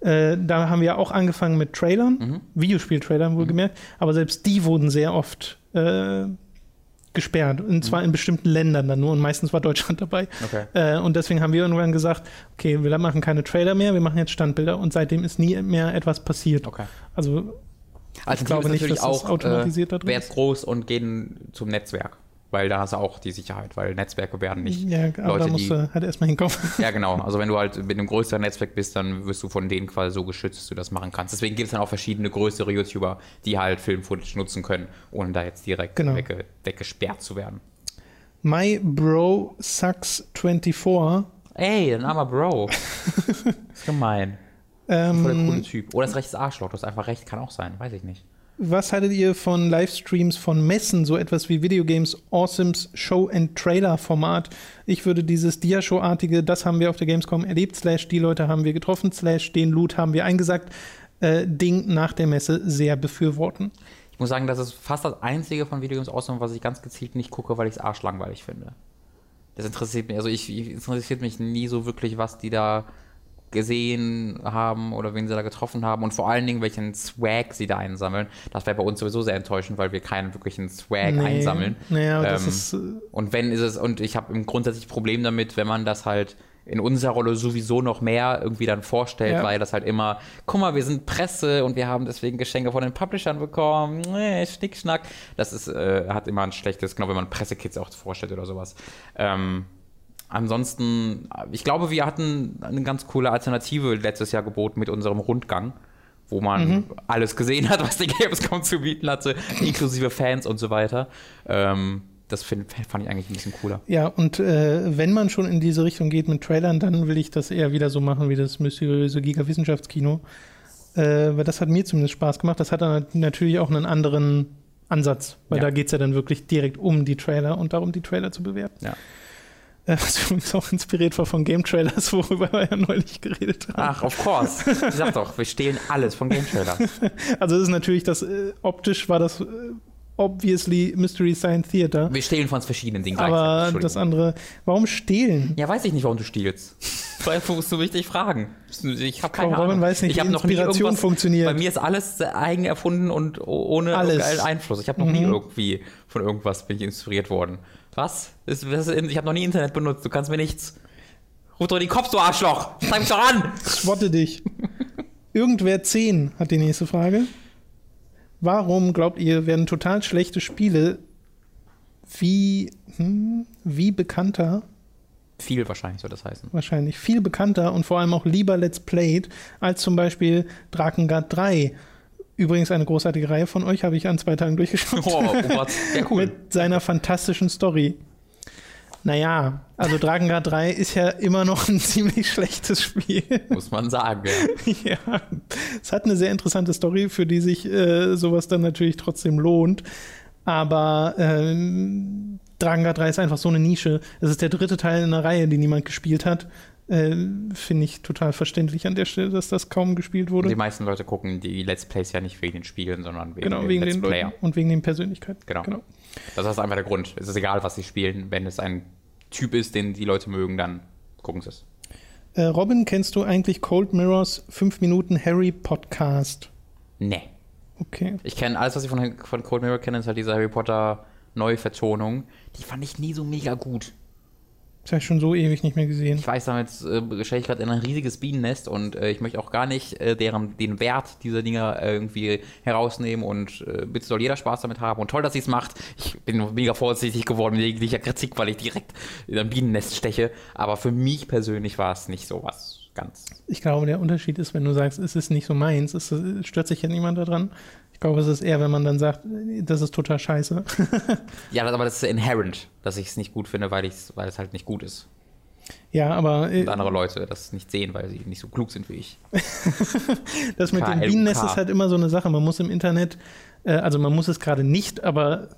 äh, da haben wir auch angefangen mit Trailern,
Mhm.
Videospieltrailern wohlgemerkt, aber selbst die wurden sehr oft äh, gesperrt. Und zwar in bestimmten Ländern dann nur und meistens war Deutschland dabei.
Okay.
Äh, und deswegen haben wir irgendwann gesagt, okay, wir machen keine Trailer mehr, wir machen jetzt Standbilder und seitdem ist nie mehr etwas passiert.
Okay.
Also
Also
Ich glaube nicht, dass das automatisiert da
äh,
drin
werden
ist.
groß und gehen zum Netzwerk. Weil da hast du auch die Sicherheit, weil Netzwerke werden nicht
ja, aber
Leute,
da musst
die.
du halt erstmal hinkommen.
Ja, genau. Also wenn du halt mit einem größeren Netzwerk bist, dann wirst du von denen quasi so geschützt, dass du das machen kannst. Deswegen gibt es dann auch verschiedene größere YouTuber, die halt Film-Footage nutzen können, ohne da jetzt direkt
Genau.
wegge weggesperrt zu werden.
My Bro Sucks 24
Ey, ein armer Bro. ist gemein. Voll der
ähm,
coole Typ. Oder ist rechtes Arschloch. Das ist einfach recht, kann auch sein. Weiß ich nicht.
Was haltet ihr von Livestreams von Messen, so etwas wie Videogames Awesomes Show and Trailer Format? Ich würde dieses Dia-Show-artige, das haben wir auf der Gamescom erlebt, slash die Leute haben wir getroffen, slash den Loot haben wir eingesagt, äh, Ding nach der Messe sehr befürworten.
Ich muss sagen, das ist fast das einzige von Videogames Awesome, was ich ganz gezielt nicht gucke, weil ich es arschlangweilig finde. Das interessiert mich, also ich, ich es interessiert mich nie so wirklich, was die da gesehen haben oder wen sie da getroffen haben und vor allen Dingen, welchen Swag sie da einsammeln. Das wäre bei uns sowieso sehr enttäuschend, weil wir keinen wirklichen Swag einsammeln.
Naja, aber das
Ähm,
ist, äh,
Und wenn ist es, und ich habe ein grundsätzliches Problem damit, wenn man das halt in unserer Rolle sowieso noch mehr irgendwie dann vorstellt,
Ja.
weil das halt immer, guck mal, wir sind Presse und wir haben deswegen Geschenke von den Publishern bekommen, nee, Schnickschnack. Das ist, äh, hat immer ein schlechtes, genau, wenn man Pressekids auch vorstellt oder sowas. Ähm, ansonsten, ich glaube, wir hatten eine ganz coole Alternative letztes Jahr geboten mit unserem Rundgang. Wo man
Mhm.
alles gesehen hat, was die Gamescom zu bieten hatte, inklusive Fans und so weiter. Ähm, das find, fand ich eigentlich ein bisschen cooler.
ja, und äh, wenn man schon in diese Richtung geht mit Trailern, dann will ich das eher wieder so machen wie das mysteriöse Giga-Wissenschaftskino. Äh, weil das hat mir zumindest Spaß gemacht. Das hat dann natürlich auch einen anderen Ansatz, weil
Ja.
da geht es ja dann wirklich direkt um die Trailer und darum, die Trailer zu bewerten.
Ja.
Äh, was übrigens auch inspiriert war von Game Trailers, worüber wir ja neulich geredet haben.
Ach, of course. Ich sag doch, wir stehlen alles von Game Trailers.
Also es ist natürlich das, äh, optisch war das äh, obviously Mystery Science Theater,
Wir stehlen von verschiedenen Dingen
aber
gleichzeitig.
das andere, warum stehlen?
Ja, weiß ich nicht, warum du stiehlst. musst du mich nicht fragen. Ich habe keine
Robin
Ahnung.
weiß nicht,
ich
wie
habe noch nie
Inspiration
irgendwas,
funktioniert.
Bei mir ist alles eigen erfunden und ohne
Alles.
Einfluss. Ich habe noch nie
Mhm.
irgendwie von irgendwas bin ich inspiriert worden. Was? Ist, was ist, ich habe noch nie Internet benutzt. Du kannst mir nichts. Ruf doch den Kopf, du Arschloch! Zeig mich doch an!
Schwotte dich. Irgendwer 10 hat die nächste Frage. Warum glaubt ihr, werden total schlechte Spiele wie, hm, wie bekannter,
Viel wahrscheinlich soll das heißen.
wahrscheinlich viel bekannter und vor allem auch lieber Let's Played als zum Beispiel Drakengard 3? Übrigens eine großartige Reihe von euch, habe ich an zwei Tagen durchgeschaut.
Oh, oh. Ja, cool.
Mit seiner fantastischen Story. Naja, also Drakengard 3 ist ja immer noch ein ziemlich schlechtes Spiel.
Muss man sagen. Ja.
ja, es hat eine sehr interessante Story, für die sich äh, sowas dann natürlich trotzdem lohnt. Aber ähm, Drakengard 3 ist einfach so eine Nische. Es ist der dritte Teil in einer Reihe, die niemand gespielt hat. Äh, Finde ich total verständlich an der Stelle, dass das kaum gespielt wurde.
Die meisten Leute gucken die Let's Plays ja nicht wegen den Spielen, sondern wegen
genau,
den
wegen
Let's
den
Player.
Leuten und wegen den Persönlichkeiten.
Genau. Das ist einfach der Grund. Es ist egal, was sie spielen. Wenn es ein Typ ist, den die Leute mögen, dann gucken sie es.
Äh, Robin, kennst du eigentlich Cold Mirrors 5 Minuten Harry Podcast?
Nee.
Okay.
Ich kenne alles, was ich von, von Cold Mirror kenne, ist halt diese Harry Potter Neuvertonung. Die fand ich nie so mega gut.
Das habe ich schon so ewig nicht mehr gesehen.
Ich weiß, damit äh, stelle ich gerade in ein riesiges Bienennest und äh, ich möchte auch gar nicht äh, deren, den Wert dieser Dinger äh, irgendwie herausnehmen und äh, bitte soll jeder Spaß damit haben und toll, dass sie es macht. Ich bin mega vorsichtig geworden mit jeglicher Kritik, weil ich direkt in ein Bienennest steche, aber für mich persönlich war es nicht so was ganz.
Ich glaube, der Unterschied ist, wenn du sagst, es ist nicht so meins, es es stört sich ja niemand daran. Ich glaube, es ist eher, wenn man dann sagt, das ist total scheiße.
Ja, aber das ist inherent, dass ich es nicht gut finde, weil, ich's, weil es halt nicht gut ist.
ja, aber äh,
Und andere Leute das nicht sehen, weil sie nicht so klug sind wie ich.
das mit dem. Bienennest ist halt immer so eine Sache. Man muss im Internet, äh, also man muss es gerade nicht, aber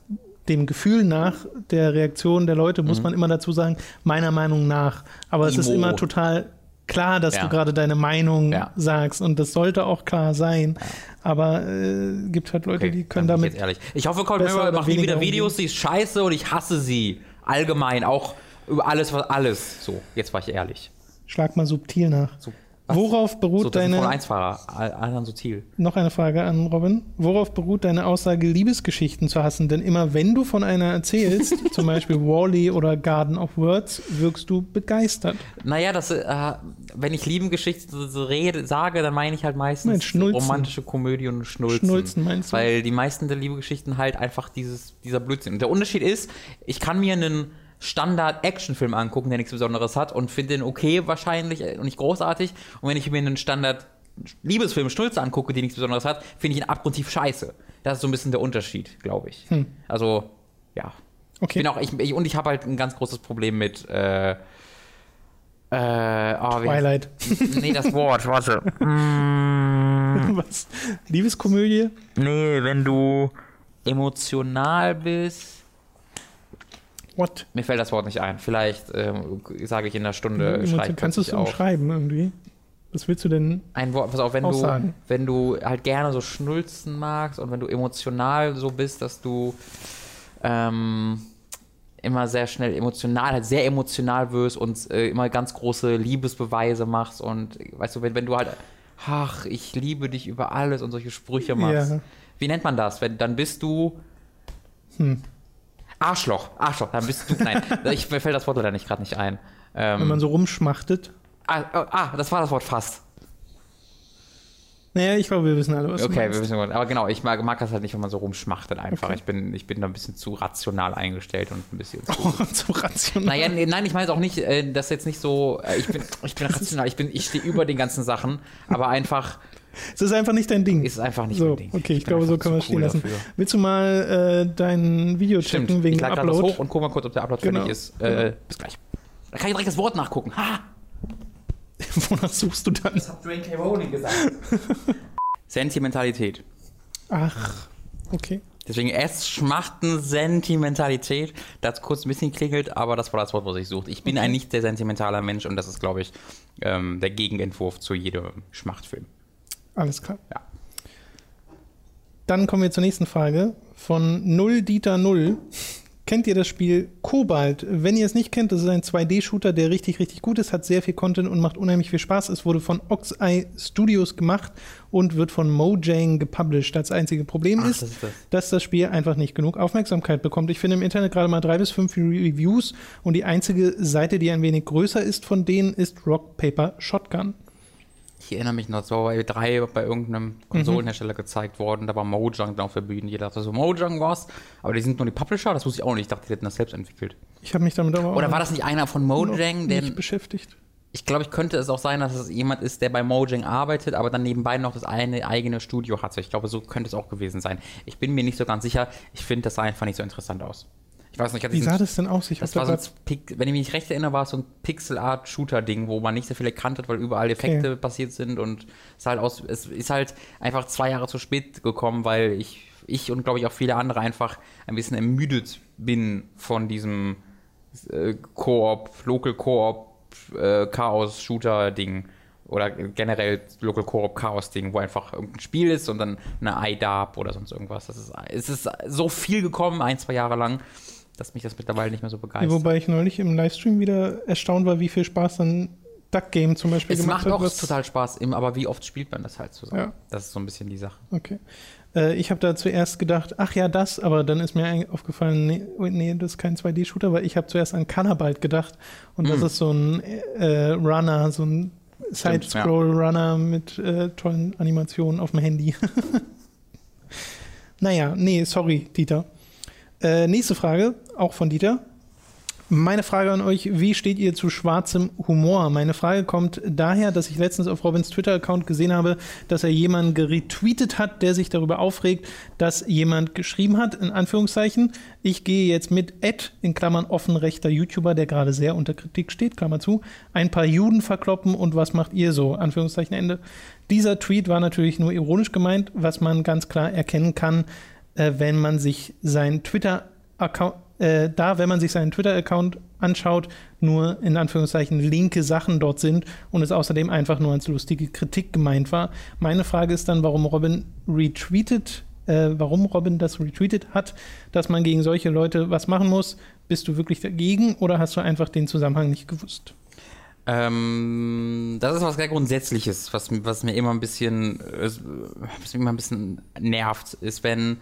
dem Gefühl nach der Reaktion der Leute muss man immer dazu sagen, meiner Meinung nach. Aber es ist
Mhm.
Immer total klar, dass
Ja.
du gerade deine Meinung
Ja.
sagst und das sollte auch klar sein. Aber äh, gibt halt Leute,
Okay,
die können damit
ich ehrlich. Ich hoffe, Cold Mirror macht nie wieder Videos, die ist scheiße und ich hasse sie. Allgemein, auch über alles, was alles. So, jetzt war ich ehrlich.
Schlag mal subtil nach.
Was?
Worauf beruht
So,
deine.
Formel 1-Fahrer, all- alle so Ziel.
Noch eine Frage an Robin. Worauf beruht deine Aussage, Liebesgeschichten zu hassen? Denn immer wenn du von einer erzählst, zum Beispiel Wally oder Garden of Words, wirkst du begeistert.
Naja, das, äh, wenn ich Liebengeschichten so, rede, sage, dann meine ich halt meistens
Nein,
romantische Komödie und Schnulzen.
Schnulzen meinst du?
Weil die meisten der Liebegeschichten halt einfach dieses, dieser Blödsinn. Und der Unterschied ist, ich kann mir einen Standard-Action-Film angucken, der nichts Besonderes hat und finde den okay wahrscheinlich äh, und nicht großartig. Und wenn ich mir einen Standard-Liebesfilm Schnulze angucke, der nichts Besonderes hat, finde ich ihn abgrundtief scheiße. Das ist so ein bisschen der Unterschied, glaube ich. Also, ja. Ich
Okay.
bin auch, ich, ich, und ich habe halt ein ganz großes Problem mit, äh, äh, oh, wie
Twilight.
Nee, das Wort, warte.
Was? Liebeskomödie?
Nee, wenn du emotional bist.
What?
Mir fällt das Wort nicht ein. Vielleicht ähm, sage ich in einer Stunde. Ich
Kannst du es umschreiben irgendwie? Was willst du denn?
Ein Wort, pass auf, wenn du,
Aussagen.
wenn du halt gerne so Schnulzen magst und wenn du emotional so bist, dass du ähm, immer sehr schnell emotional, halt sehr emotional wirst und äh, immer ganz große Liebesbeweise machst und weißt du, wenn, wenn du halt, ach, ich liebe dich über alles und solche Sprüche machst.
Ja.
Wie nennt man das? Wenn, dann bist du
Hm.
Arschloch, Arschloch, dann bist du, nein, ich, mir fällt das Wort leider nicht gerade nicht ein. Ähm,
Wenn man so rumschmachtet?
ah, oh, ah, das war das Wort fast.
Naja, ich glaube, wir wissen alle, was du
Okay, wir
meinst.
wissen, aber genau, ich mag, mag das halt nicht, wenn man so rumschmachtet einfach.
Okay.
Ich, bin, ich bin da ein bisschen zu rational eingestellt und ein bisschen zu.
Oh, so rational.
Naja, nee, nein, ich meine es auch nicht, äh, das jetzt nicht so, äh, ich bin, ich bin rational, ich, bin, ich stehe über den ganzen Sachen, aber einfach
Es ist einfach nicht dein Ding.
ist es einfach nicht
so,
mein Ding.
okay, ich,
bin
glaube, so
einfach
kann man
zu
stehen
cool
lassen.
dafür.
Willst du mal äh, dein Video
Stimmt,
checken wegen
ich das
Upload?
hoch und guck mal kurz, ob der Upload
Genau.
fertig ist. Äh, bis gleich. Da kann ich direkt das Wort nachgucken. Ha!
Wonach suchst du dann?
Das hat Dwayne K. Rowling gesagt. Sentimentalität.
Ach, okay.
Deswegen S, Schmachten, Sentimentalität. Da hat kurz ein bisschen klingelt, aber das war das Wort, was ich suchte. Ich bin ein nicht sehr sentimentaler Mensch und das ist, glaube ich, ähm, der Gegenentwurf zu jedem Schmachtfilm.
Alles klar.
Ja.
Dann kommen wir zur nächsten Frage von Null Dieter Null. Kennt ihr das Spiel Cobalt, wenn ihr es nicht kennt, das ist ein 2D-Shooter, der richtig, richtig gut ist, hat sehr viel Content und macht unheimlich viel Spaß. Es wurde von Oxeye Studios gemacht und wird von Mojang gepublished. Das einzige Problem
Ach,
ist,
das ist das.
dass das Spiel einfach nicht genug Aufmerksamkeit bekommt. Ich finde im Internet gerade mal drei bis fünf Reviews und die einzige Seite, die ein wenig größer ist von denen, ist Rock Paper Shotgun.
Ich erinnere mich noch, so bei drei bei irgendeinem Konsolenhersteller gezeigt worden, da war Mojang dann auf der Bühne. Jeder dachte so, Mojang was? Aber die sind nur die Publisher, das wusste ich auch nicht. Ich dachte, die hätten das selbst entwickelt.
Ich habe mich damit aber
Oder
auch
war das nicht einer von Mojang, der.
beschäftigt.
Ich glaube, ich könnte es auch sein, dass es jemand ist, der bei Mojang arbeitet, aber dann nebenbei noch das eine eigene Studio hatte. Ich glaube, so könnte es auch gewesen sein. Ich bin mir nicht so ganz sicher. Ich finde, das sah einfach nicht so interessant aus. Ich weiß nicht,
Wie sah das denn aus? Ich
das war so ein wenn ich mich recht erinnere, war es so ein Pixel-Art-Shooter-Ding, wo man nicht so viel erkannt hat, weil überall Effekte passiert sind und es halt aus, es ist halt einfach zwei Jahre zu spät gekommen, weil ich, ich und glaube ich auch viele andere einfach ein bisschen ermüdet bin von diesem äh, Koop, Local Koop, äh, Chaos-Shooter-Ding oder generell Local Koop Chaos-Ding, wo einfach irgendein Spiel ist und dann eine IDAP oder sonst irgendwas. Das ist, es ist so viel gekommen, ein, zwei Jahre lang, dass mich das mittlerweile nicht mehr so begeistert.
Wobei ich neulich im Livestream wieder erstaunt war, wie viel Spaß dann Duck Game zum Beispiel
Es
gemacht
macht
hat.
auch
was-
total Spaß, aber wie oft spielt man das halt zusammen?
Ja.
Das ist so ein bisschen die Sache.
Okay. Äh, ich habe da zuerst gedacht, ach ja, das, aber dann ist mir aufgefallen, nee, nee das ist kein 2D-Shooter, weil ich habe zuerst an Cannabite gedacht und das
Mm.
ist so ein äh, Runner, so ein Side-Scroll-Runner mit äh, tollen Animationen auf dem Handy. naja, nee, sorry, Dieter. Äh, nächste Frage, auch von Dieter. Meine Frage an euch, wie steht ihr zu schwarzem Humor? Meine Frage kommt daher, dass ich letztens auf Robins Twitter-Account gesehen habe, dass er jemanden geretweetet hat, der sich darüber aufregt, dass jemand geschrieben hat, in Anführungszeichen, ich gehe jetzt mit Ed, in Klammern offenrechter YouTuber, der gerade sehr unter Kritik steht, Klammer zu, ein paar Juden verkloppen und was macht ihr so? Anführungszeichen Ende. Dieser Tweet war natürlich nur ironisch gemeint, was man ganz klar erkennen kann, äh, wenn man sich seinen Twitter-Account, äh, da, wenn man sich seinen Twitter-Account anschaut, nur in Anführungszeichen linke Sachen dort sind und es außerdem einfach nur als lustige Kritik gemeint war. Meine Frage ist dann, warum Robin retweetet, äh, warum Robin das retweetet hat, dass man gegen solche Leute was machen muss. Bist du wirklich dagegen oder hast du einfach den Zusammenhang nicht gewusst?
Ähm, das ist was sehr Grundsätzliches, was, was mir immer ein bisschen, äh, was immer ein bisschen nervt, ist, wenn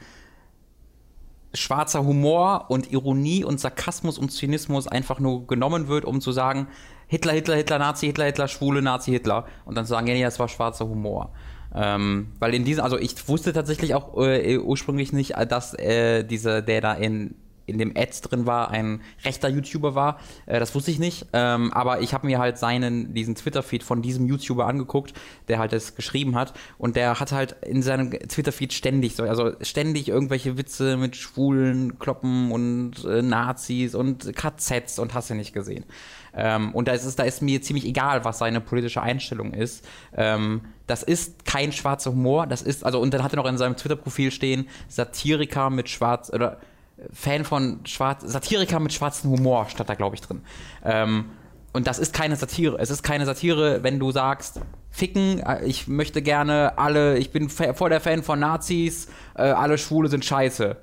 schwarzer Humor und Ironie und Sarkasmus und Zynismus einfach nur genommen wird, um zu sagen, Hitler, Hitler, Hitler, Nazi, Hitler, Hitler, Schwule, Nazi, Hitler. Und dann zu sagen, ja, nee, das war schwarzer Humor. Ähm, weil in diesem, also ich wusste tatsächlich auch äh, ursprünglich nicht, dass äh, dieser, der da in in dem Ads drin war, ein rechter YouTuber war. Äh, das wusste ich nicht. Ähm, aber ich habe mir halt seinen, diesen Twitter-Feed von diesem YouTuber angeguckt, der halt das geschrieben hat. Und der hat halt in seinem Twitter-Feed ständig so, also ständig irgendwelche Witze mit Schwulen, Kloppen und äh, Nazis und KZs und hast du nicht gesehen. Ähm, und da ist, es, da ist mir ziemlich egal, was seine politische Einstellung ist. Ähm, das ist kein schwarzer Humor. Das ist, also, und dann hat er noch in seinem Twitter-Profil stehen, Satiriker mit schwarz, oder Fan von schwarz, Satiriker mit schwarzem Humor, stand da, glaube ich, drin. Ähm, und das ist keine Satire. Es ist keine Satire, wenn du sagst, ficken, äh, ich möchte gerne alle, ich bin voll der Fan von Nazis, äh, alle Schwule sind scheiße.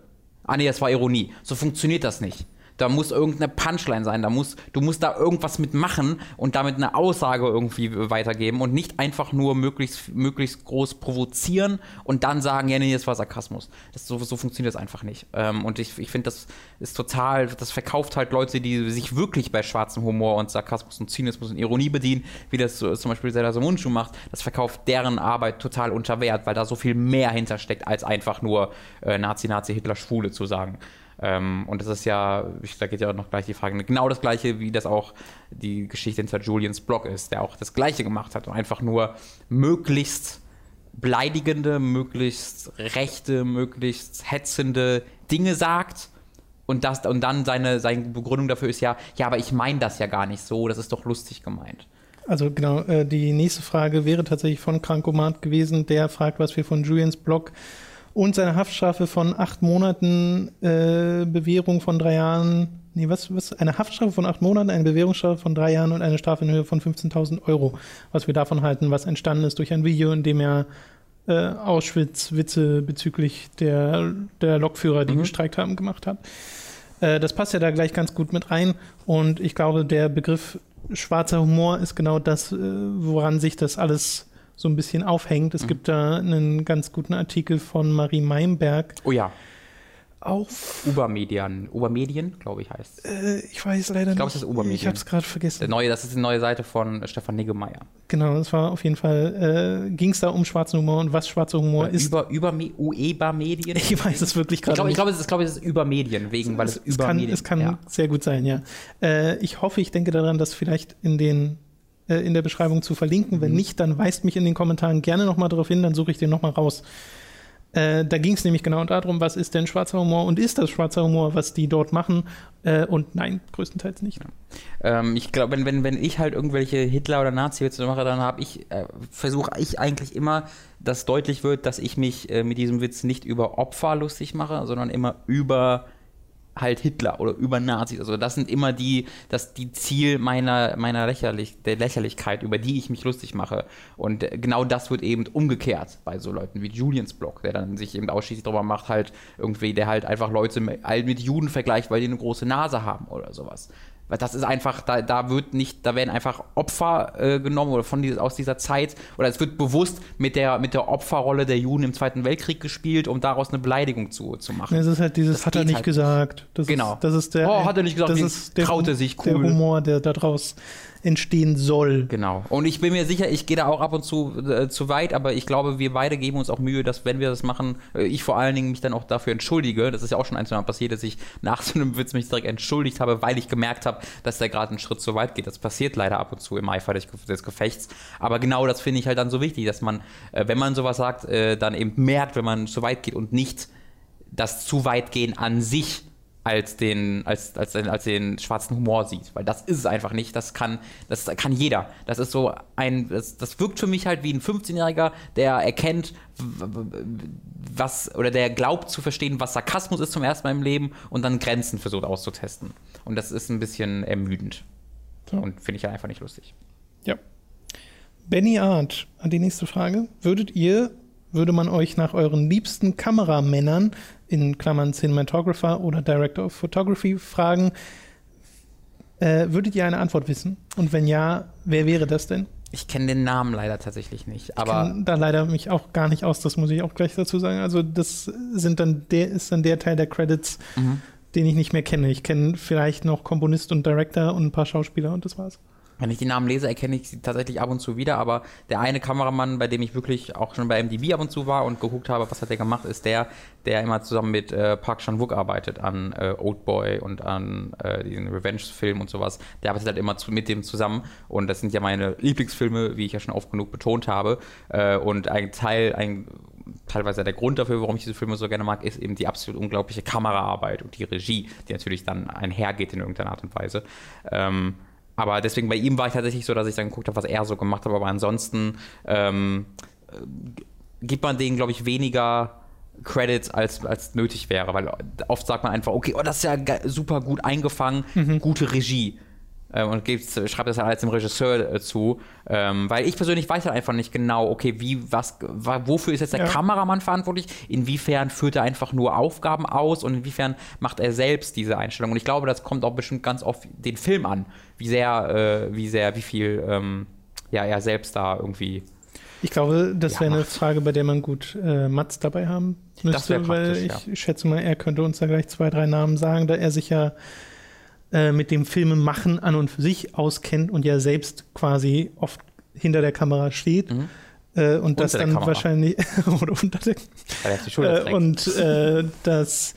Ah nee, das war Ironie. So funktioniert das nicht. Da muss irgendeine Punchline sein, da muss, du musst da irgendwas mitmachen und damit eine Aussage irgendwie weitergeben und nicht einfach nur möglichst, möglichst groß provozieren und dann sagen, ja, nee, das war Sarkasmus. Das, so, so funktioniert das einfach nicht. Ähm, und ich, ich finde, das ist total, das verkauft halt Leute, die sich wirklich bei schwarzem Humor und Sarkasmus und Zynismus und Ironie bedienen, wie das so, zum Beispiel Zelda Mundschuh macht. Das verkauft deren Arbeit total unter Wert, weil da so viel mehr hintersteckt, als einfach nur äh, Nazi, Nazi, Hitler, Schwule zu sagen. Ähm, und das ist ja, ich, da geht ja auch noch gleich die Frage, genau das gleiche, wie das auch die Geschichte hinter Julians Blog ist, der auch das gleiche gemacht hat und einfach nur möglichst beleidigende, möglichst rechte, möglichst hetzende Dinge sagt. Und, das, und dann seine, seine Begründung dafür ist ja, ja, aber ich meine das ja gar nicht so, das ist doch lustig gemeint.
Also genau, äh, die nächste Frage wäre tatsächlich von Krankomat gewesen, der fragt, was wir von Julians Blog und seine Haftstrafe von acht Monaten, äh, Bewährung von drei Jahren, nee, was, was, eine Haftstrafe von acht Monaten, eine Bewährungsstrafe von drei Jahren und eine Strafe in Höhe von 15.000 Euro, was wir davon halten, was entstanden ist durch ein Video, in dem er äh, Auschwitz-Witze bezüglich der, der Lokführer, die
Mhm.
gestreikt haben, gemacht hat. Äh, das passt ja da gleich ganz gut mit rein. Und ich glaube, der Begriff schwarzer Humor ist genau das, äh, woran sich das alles so ein bisschen aufhängt. Es mhm. gibt da einen ganz guten Artikel von Marie Meimberg.
Oh ja
auf.
Ubermedien, Ubermedien, glaube ich, heißt
äh, Ich weiß leider
ich glaub, nicht. Ich glaube, es ist Ubermedien.
Ich habe es gerade vergessen.
Der neue, das ist die neue Seite von Stefan Niggemeier.
Genau, das war auf jeden Fall, äh, ging es da um schwarzen Humor und was schwarzer Humor
Oder
ist.
Über, über Ueber-Medien?
Ich weiß es wirklich gerade
nicht. Ich glaube, glaub, es, ist, glaub, es ist über Medien, wegen, weil es, es über
kann,
Medien
Es kann ja. sehr gut sein, ja. Äh, ich hoffe, ich denke daran, dass vielleicht in den äh, in der Beschreibung zu verlinken. Wenn mhm. nicht, dann weist mich in den Kommentaren gerne nochmal darauf hin, dann suche ich den nochmal raus. Äh, da ging es nämlich genau darum, was ist denn schwarzer Humor und ist das schwarzer Humor, was die dort machen? Äh, und nein, größtenteils nicht.
Ja. Ähm, ich glaube, wenn, wenn, wenn ich halt irgendwelche Hitler- oder Nazi-Witze mache, dann habe ich, äh, versuche ich eigentlich immer, dass deutlich wird, dass ich mich äh, mit diesem Witz nicht über Opfer lustig mache, sondern immer über halt Hitler oder über Nazis. Also das sind immer die, das die Ziel meiner, meiner Lächerlich, der Lächerlichkeit, über die ich mich lustig mache. Und genau das wird eben umgekehrt bei so Leuten wie Julians Blog, der dann sich eben ausschließlich darüber macht, halt irgendwie, der halt einfach Leute mit Juden vergleicht, weil die eine große Nase haben oder sowas. Weil das ist einfach, da, da wird nicht, da werden einfach Opfer äh, genommen oder von dieses, aus dieser Zeit, oder es wird bewusst mit der, mit der Opferrolle der Juden im Zweiten Weltkrieg gespielt, um daraus eine Beleidigung zu, zu machen.
Es ist halt dieses, das hat er nicht halt. gesagt.
Das genau.
Ist, das ist der,
oh, hat er nicht gesagt,
das ist der,
traut er sich cool.
Der Humor, der daraus entstehen soll.
Genau. Und ich bin mir sicher, ich gehe da auch ab und zu äh, zu weit, aber ich glaube, wir beide geben uns auch Mühe, dass wenn wir das machen, äh, ich vor allen Dingen mich dann auch dafür entschuldige. Das ist ja auch schon ein, zwei Mal passiert, dass ich nach so einem Witz mich direkt entschuldigt habe, weil ich gemerkt habe, dass der gerade einen Schritt zu weit geht. Das passiert leider ab und zu im Eifer des, Gefechts. Aber genau das finde ich halt dann so wichtig, dass man, äh, wenn man sowas sagt, äh, dann eben merkt, wenn man zu weit geht und nicht das zu weit gehen an sich als den, als, als, als den schwarzen Humor sieht. Weil das ist es einfach nicht. Das kann, das kann jeder. Das ist so ein, das, das wirkt für mich halt wie ein 15-Jähriger, der erkennt, was, oder der glaubt zu verstehen, was Sarkasmus ist zum ersten Mal im Leben und dann Grenzen versucht auszutesten. Und das ist ein bisschen ermüdend. So. Und finde ich ja einfach nicht lustig.
Ja. Benny Art, an die nächste Frage. Würdet ihr, würde man euch nach euren liebsten Kameramännern in Klammern Cinematographer oder Director of Photography fragen, äh, würdet ihr eine Antwort wissen? Und wenn ja, wer wäre das denn?
Ich kenne den Namen leider tatsächlich nicht, aber
ich da leider mich auch gar nicht aus. Das muss ich auch gleich dazu sagen. Also das sind dann der ist dann der Teil der Credits, mhm. den ich nicht mehr kenne. Ich kenne vielleicht noch Komponist und Director und ein paar Schauspieler und das war's.
Wenn ich die Namen lese, erkenne ich sie tatsächlich ab und zu wieder, aber der eine Kameramann, bei dem ich wirklich auch schon bei MDB ab und zu war und geguckt habe, was hat der gemacht, ist der, der immer zusammen mit äh, Park Chan-wook arbeitet an äh, Oldboy und an äh, diesen Revenge-Film und sowas. Der arbeitet halt immer zu, mit dem zusammen und das sind ja meine Lieblingsfilme, wie ich ja schon oft genug betont habe. Äh, und ein Teil, ein teilweise der Grund dafür, warum ich diese Filme so gerne mag, ist eben die absolut unglaubliche Kameraarbeit und die Regie, die natürlich dann einhergeht in irgendeiner Art und Weise. Ähm, aber deswegen bei ihm war ich tatsächlich so, dass ich dann geguckt habe, was er so gemacht hat. Aber ansonsten ähm, gibt man denen, glaube ich, weniger Credits als, als nötig wäre. Weil oft sagt man einfach, okay, oh, das ist ja super gut eingefangen, mhm. gute Regie äh, und schreibt das halt als dem Regisseur äh, zu. Ähm, weil ich persönlich weiß halt einfach nicht genau, okay, wie, was, wofür ist jetzt der ja. Kameramann verantwortlich? Inwiefern führt er einfach nur Aufgaben aus und inwiefern macht er selbst diese Einstellung? Und ich glaube, das kommt auch bestimmt ganz auf den Film an, wie sehr, äh, wie sehr, wie viel ähm, ja, er selbst da irgendwie
ich glaube, das ja, wäre eine Frage, bei der man gut äh, Mats dabei haben müsste, weil ich ja. schätze mal, er könnte uns da gleich zwei, drei Namen sagen, da er sich ja äh, mit dem Filmemachen an und für sich auskennt und ja selbst quasi oft hinter der Kamera steht. Mhm. Äh, und unter das dann wahrscheinlich oder unter der äh, und äh, das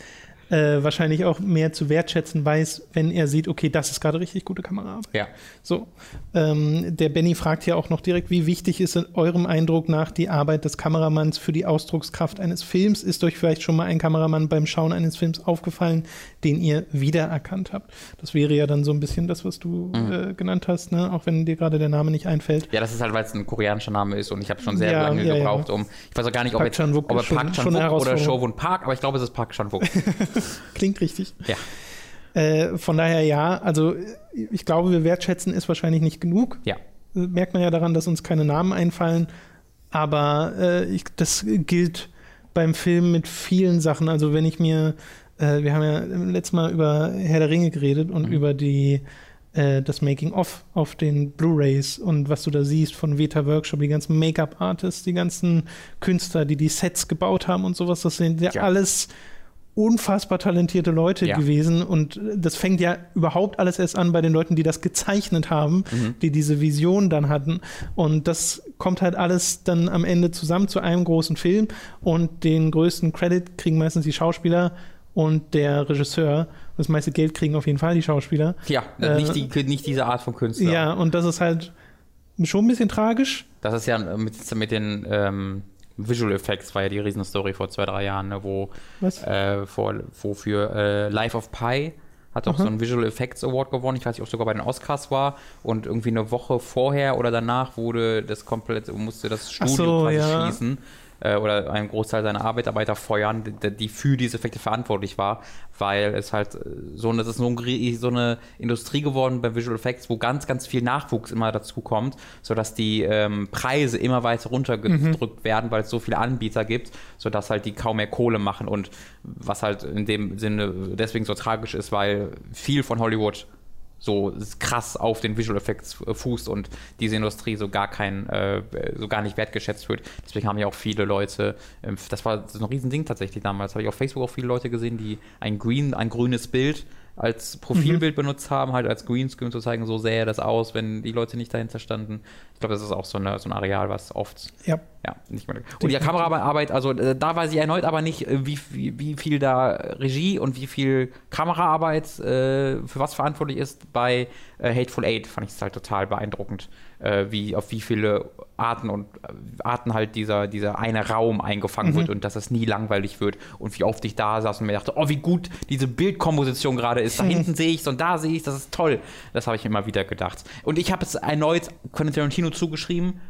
äh, wahrscheinlich auch mehr zu wertschätzen weiß, wenn er sieht, okay, das ist gerade richtig gute Kameraarbeit.
Ja.
So. Ähm, der Benny fragt ja auch noch direkt, wie wichtig ist in eurem Eindruck nach die Arbeit des Kameramanns für die Ausdruckskraft eines Films? Ist euch vielleicht schon mal ein Kameramann beim Schauen eines Films aufgefallen, den ihr wiedererkannt habt? Das wäre ja dann so ein bisschen das, was du mhm. äh, genannt hast, ne? auch wenn dir gerade der Name nicht einfällt.
Ja, das ist halt, weil es ein koreanischer Name ist und ich habe schon sehr ja, lange ja, gebraucht, ja. um, ich weiß auch gar nicht, ob, jetzt, ob er Park Chan-wook oder Chauvin Park, aber ich glaube, es ist Park Chan-wook.
Klingt richtig.
Ja.
Äh, von daher ja, also ich glaube, wir wertschätzen es wahrscheinlich nicht genug.
Ja.
Merkt man ja daran, dass uns keine Namen einfallen. Aber äh, ich, das gilt beim Film mit vielen Sachen. Also wenn ich mir äh, wir haben ja letztes Mal über Herr der Ringe geredet und
Mhm.
über die äh, das Making-of auf den Blu-Rays und was du da siehst von Veta Workshop, die ganzen Make-up-Artists, die ganzen Künstler, die die Sets gebaut haben und sowas, das sind ja,
Ja.
alles unfassbar talentierte Leute
Ja.
gewesen und das fängt ja überhaupt alles erst an bei den Leuten, die das gezeichnet haben,
Mhm.
die diese Vision dann hatten und das kommt halt alles dann am Ende zusammen zu einem großen Film und den größten Credit kriegen meistens die Schauspieler und der Regisseur. Das meiste Geld kriegen auf jeden Fall die Schauspieler.
Ja,
Äh,
nicht, die, nicht diese Art von Künstler.
Ja, und das ist halt schon ein bisschen tragisch.
Das ist ja mit, mit den ähm, Visual Effects war ja die Riesenstory vor zwei, drei Jahren, ne, wo äh, vor, wofür äh, Life of Pi hat auch so einen Visual Effects Award gewonnen. Ich weiß nicht, ob es sogar bei den Oscars war. Und irgendwie eine Woche vorher oder danach wurde das komplett, musste das Studio
so,
quasi
ja.
schließen. Äh, oder einen Großteil seiner Arbeiterarbeiter feuern, die, die für diese Effekte verantwortlich war, weil es halt äh, so, das ist so, ein, so eine Industrie geworden bei Visual Effects, wo ganz, ganz viel Nachwuchs immer dazu kommt, sodass die ähm, Preise immer weiter runtergedrückt werden, weil es so viele Anbieter gibt, sodass halt die kaum mehr Kohle machen und was halt in dem Sinne deswegen so tragisch ist, weil viel von Hollywood so krass auf den Visual Effects äh, fußt und diese Industrie so gar kein, äh, so gar nicht wertgeschätzt wird. Deswegen haben ja auch viele Leute, ähm, das war so ein Riesending tatsächlich damals, habe ich auf Facebook auch viele Leute gesehen, die ein Green, ein grünes Bild als Profilbild benutzt haben, halt als Greenscreen zu zeigen, so sähe das aus, wenn die Leute nicht dahinter standen. Ich glaube, das ist auch so, eine, so ein Areal, was oft
Ja.
ja, nicht mehr. Und die Kameraarbeit, also äh, da weiß ich erneut aber nicht, äh, wie, wie, wie viel da Regie und wie viel Kameraarbeit äh, für was verantwortlich ist. Bei äh, Hateful Eight fand ich es halt total beeindruckend, äh, wie auf wie viele Arten und äh, Arten halt dieser, dieser eine Raum eingefangen wird und dass es nie langweilig wird und wie oft ich da saß und mir dachte, oh, wie gut diese Bildkomposition gerade ist. Da hinten sehe ich es und da sehe ich das ist toll. Das habe ich immer wieder gedacht. Und ich habe es erneut Quentin Tarantino zugeschrieben,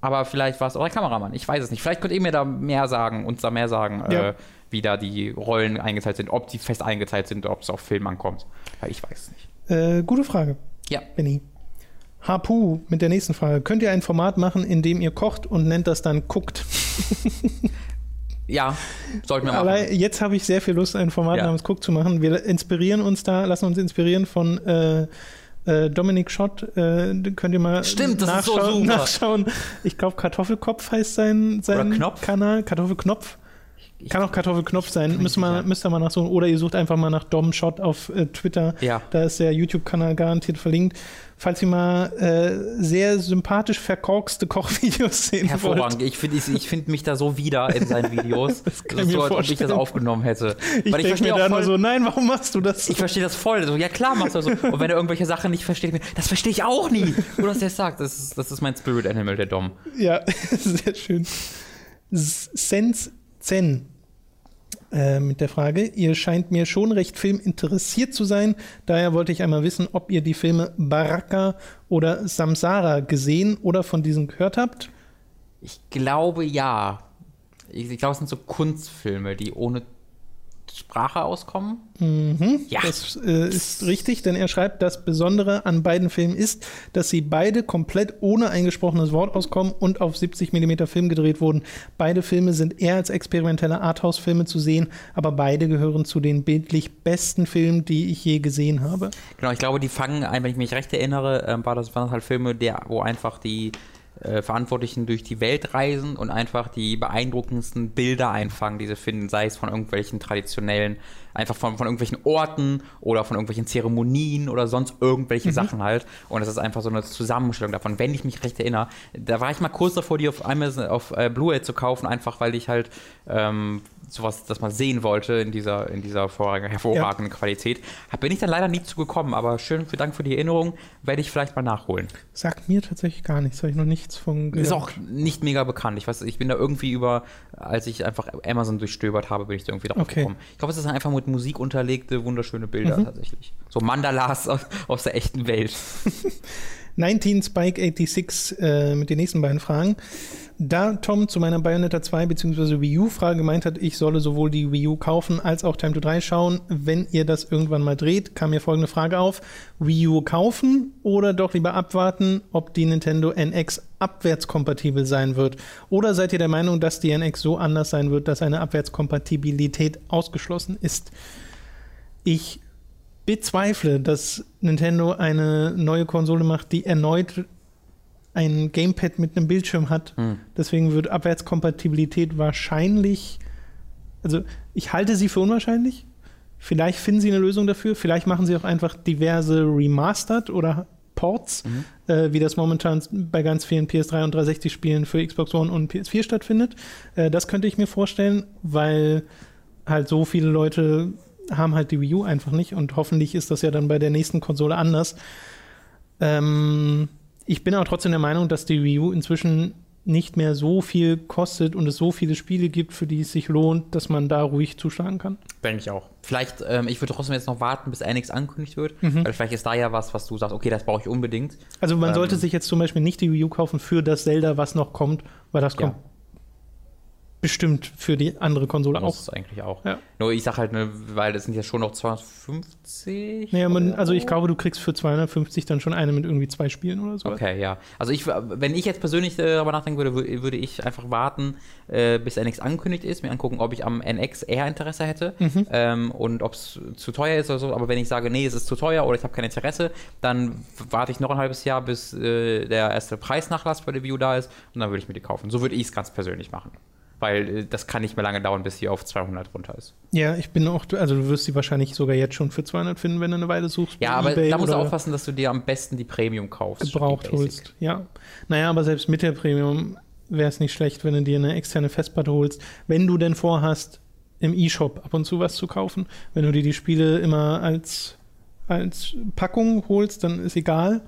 aber vielleicht war es auch der Kameramann. Ich weiß es nicht. Vielleicht könnt ihr mir da mehr sagen, uns da mehr sagen,
Ja.
äh, wie da die Rollen eingeteilt sind, ob die fest eingeteilt sind, ob es auf Film ankommt. Weil ich weiß es nicht.
Äh, gute Frage,
Ja.
Benny. Hapu mit der nächsten Frage. Könnt ihr ein Format machen, in dem ihr kocht und nennt das dann guckt?
Ja, sollten wir machen.
Aber jetzt habe ich sehr viel Lust, ein Format
Ja.
namens Cook zu machen. Wir inspirieren uns da, lassen uns inspirieren von äh, äh, Dominik Schott. Äh, könnt ihr mal
Stimmt, das ist so
nachschauen. nachschauen. Ich glaube, Kartoffelkopf heißt sein, sein? Kanal. Kartoffelknopf.
Ich-
Kann auch Kartoffelknopf sein.
bin
Müsst ihr mal,
sicher.
müsst ihr mal nachsuchen. Oder ihr sucht einfach mal nach Dom Schott auf äh, Twitter.
Ja.
Da ist der YouTube-Kanal garantiert verlinkt. Falls ihr mal äh, sehr sympathisch verkorkste Kochvideos sehen wollt.
Hervorragend. Ich finde ich, ich find mich da so wieder in seinen Videos. das
kann
ist
ich mir
so, als ob ich das aufgenommen hätte.
Ich
Weil ich verstehe
mir da
voll,
so, nein, warum machst du das?
ich verstehe das voll. So, ja klar machst du das so. Und wenn er irgendwelche Sachen nicht versteht, das verstehe ich auch nie. Wo das jetzt sagt, das ist, das ist mein Spirit Animal, der Dom.
Ja, sehr schön. S- Sens Zen äh, mit der Frage, ihr scheint mir schon recht filminteressiert zu sein. Daher wollte ich einmal wissen, ob ihr die Filme Baraka oder Samsara gesehen oder von diesen gehört habt.
Ich glaube ja. Ich, ich glaube, es sind so Kunstfilme, die ohne Sprache auskommen. Ja.
Das äh, ist richtig, denn er schreibt, das Besondere an beiden Filmen ist, dass sie beide komplett ohne eingesprochenes Wort auskommen und auf 70 mm Film gedreht wurden. Beide Filme sind eher als experimentelle Arthouse-Filme zu sehen, aber beide gehören zu den bildlich besten Filmen, die ich je gesehen habe.
Genau, ich glaube, die fangen ein, wenn ich mich recht erinnere, war das, waren das halt Filme, der, wo einfach die äh, Verantwortlichen durch die Welt reisen und einfach die beeindruckendsten Bilder einfangen, die sie finden, sei es von irgendwelchen traditionellen, einfach von, von irgendwelchen Orten oder von irgendwelchen Zeremonien oder sonst irgendwelche Sachen halt. Und das ist einfach so eine Zusammenstellung davon, wenn ich mich recht erinnere. Da war ich mal kurz davor, die auf Amazon, auf äh, Blu-ray zu kaufen, einfach weil ich halt ähm, sowas, das mal sehen wollte in dieser, in dieser hervorragenden, hervorragenden Qualität. Bin ich dann leider nie zu gekommen, aber schön, für Dank für die Erinnerung, werde ich vielleicht mal nachholen.
Sagt mir tatsächlich gar nichts, habe ich noch nichts von gehört.
Ist auch nicht mega bekannt. Ich weiß, ich bin da irgendwie über, als ich einfach Amazon durchstöbert habe, bin ich da irgendwie drauf
Okay.
gekommen. Ich glaube, es ist einfach mit Musik unterlegte, wunderschöne Bilder tatsächlich. So Mandalas aus, aus der echten Welt.
19 Spike 86 äh, mit den nächsten beiden Fragen. Da Tom zu meiner Bayonetta 2 bzw. Wii U-Frage gemeint hat, ich solle sowohl die Wii U kaufen als auch Time to 3 schauen, wenn ihr das irgendwann mal dreht, kam mir folgende Frage auf. Wii U kaufen oder doch lieber abwarten, ob die Nintendo NX abwärtskompatibel sein wird? Oder seid ihr der Meinung, dass die NX so anders sein wird, dass eine Abwärtskompatibilität ausgeschlossen ist? Ich bezweifle, dass Nintendo eine neue Konsole macht, die erneut ein Gamepad mit einem Bildschirm hat.
Hm.
Deswegen wird Abwärtskompatibilität wahrscheinlich, also ich halte sie für unwahrscheinlich. Vielleicht finden sie eine Lösung dafür. Vielleicht machen sie auch einfach diverse Remastered oder Ports,
Mhm.
äh, wie das momentan bei ganz vielen PS3 und 360-Spielen für Xbox One und PS4 stattfindet. Äh, das könnte ich mir vorstellen, weil halt so viele Leute haben halt die Wii U einfach nicht und hoffentlich ist das ja dann bei der nächsten Konsole anders. Ähm, ich bin aber trotzdem der Meinung, dass die Wii U inzwischen nicht mehr so viel kostet und es so viele Spiele gibt, für die es sich lohnt, dass man da ruhig zuschlagen kann.
Denke ich auch. Vielleicht, ähm, ich würde trotzdem jetzt noch warten, bis NX angekündigt wird,
Mhm.
weil vielleicht ist da ja was, was du sagst, okay, das brauche ich unbedingt.
Also man
Ähm,
sollte sich jetzt zum Beispiel nicht die Wii U kaufen für das Zelda, was noch kommt, weil das
Ja.
kommt bestimmt für die andere Konsole
Muss
auch.
es eigentlich auch.
Ja.
Nur ich sag halt, ne, weil das sind ja schon noch 250.
Naja, man, also ich glaube, du kriegst für 250 dann schon eine mit irgendwie zwei Spielen oder so.
Okay, ja. Also ich, wenn ich jetzt persönlich äh, darüber nachdenken würde, wür- würde ich einfach warten, äh, bis NX angekündigt ist, mir angucken, ob ich am NX eher Interesse hätte
Mhm.
ähm, und ob es zu teuer ist oder so. Aber wenn ich sage, nee, es ist zu teuer oder ich habe kein Interesse, dann warte ich noch ein halbes Jahr, bis äh, der erste Preisnachlass bei der View da ist und dann würde ich mir die kaufen. So würde ich es ganz persönlich machen. Weil äh, das kann nicht mehr lange dauern, bis sie auf 200 runter ist.
Ja, ich bin auch, also du wirst sie wahrscheinlich sogar jetzt schon für 200 finden, wenn du eine Weile suchst.
Ja, aber da musst du aufpassen, dass du dir am besten die Premium kaufst.
gebraucht holst. Ja. Naja, aber selbst mit der Premium wäre es nicht schlecht, wenn du dir eine externe Festplatte holst, wenn du denn vorhast, im E-Shop ab und zu was zu kaufen. Wenn du dir die Spiele immer als, als Packung holst, dann ist egal.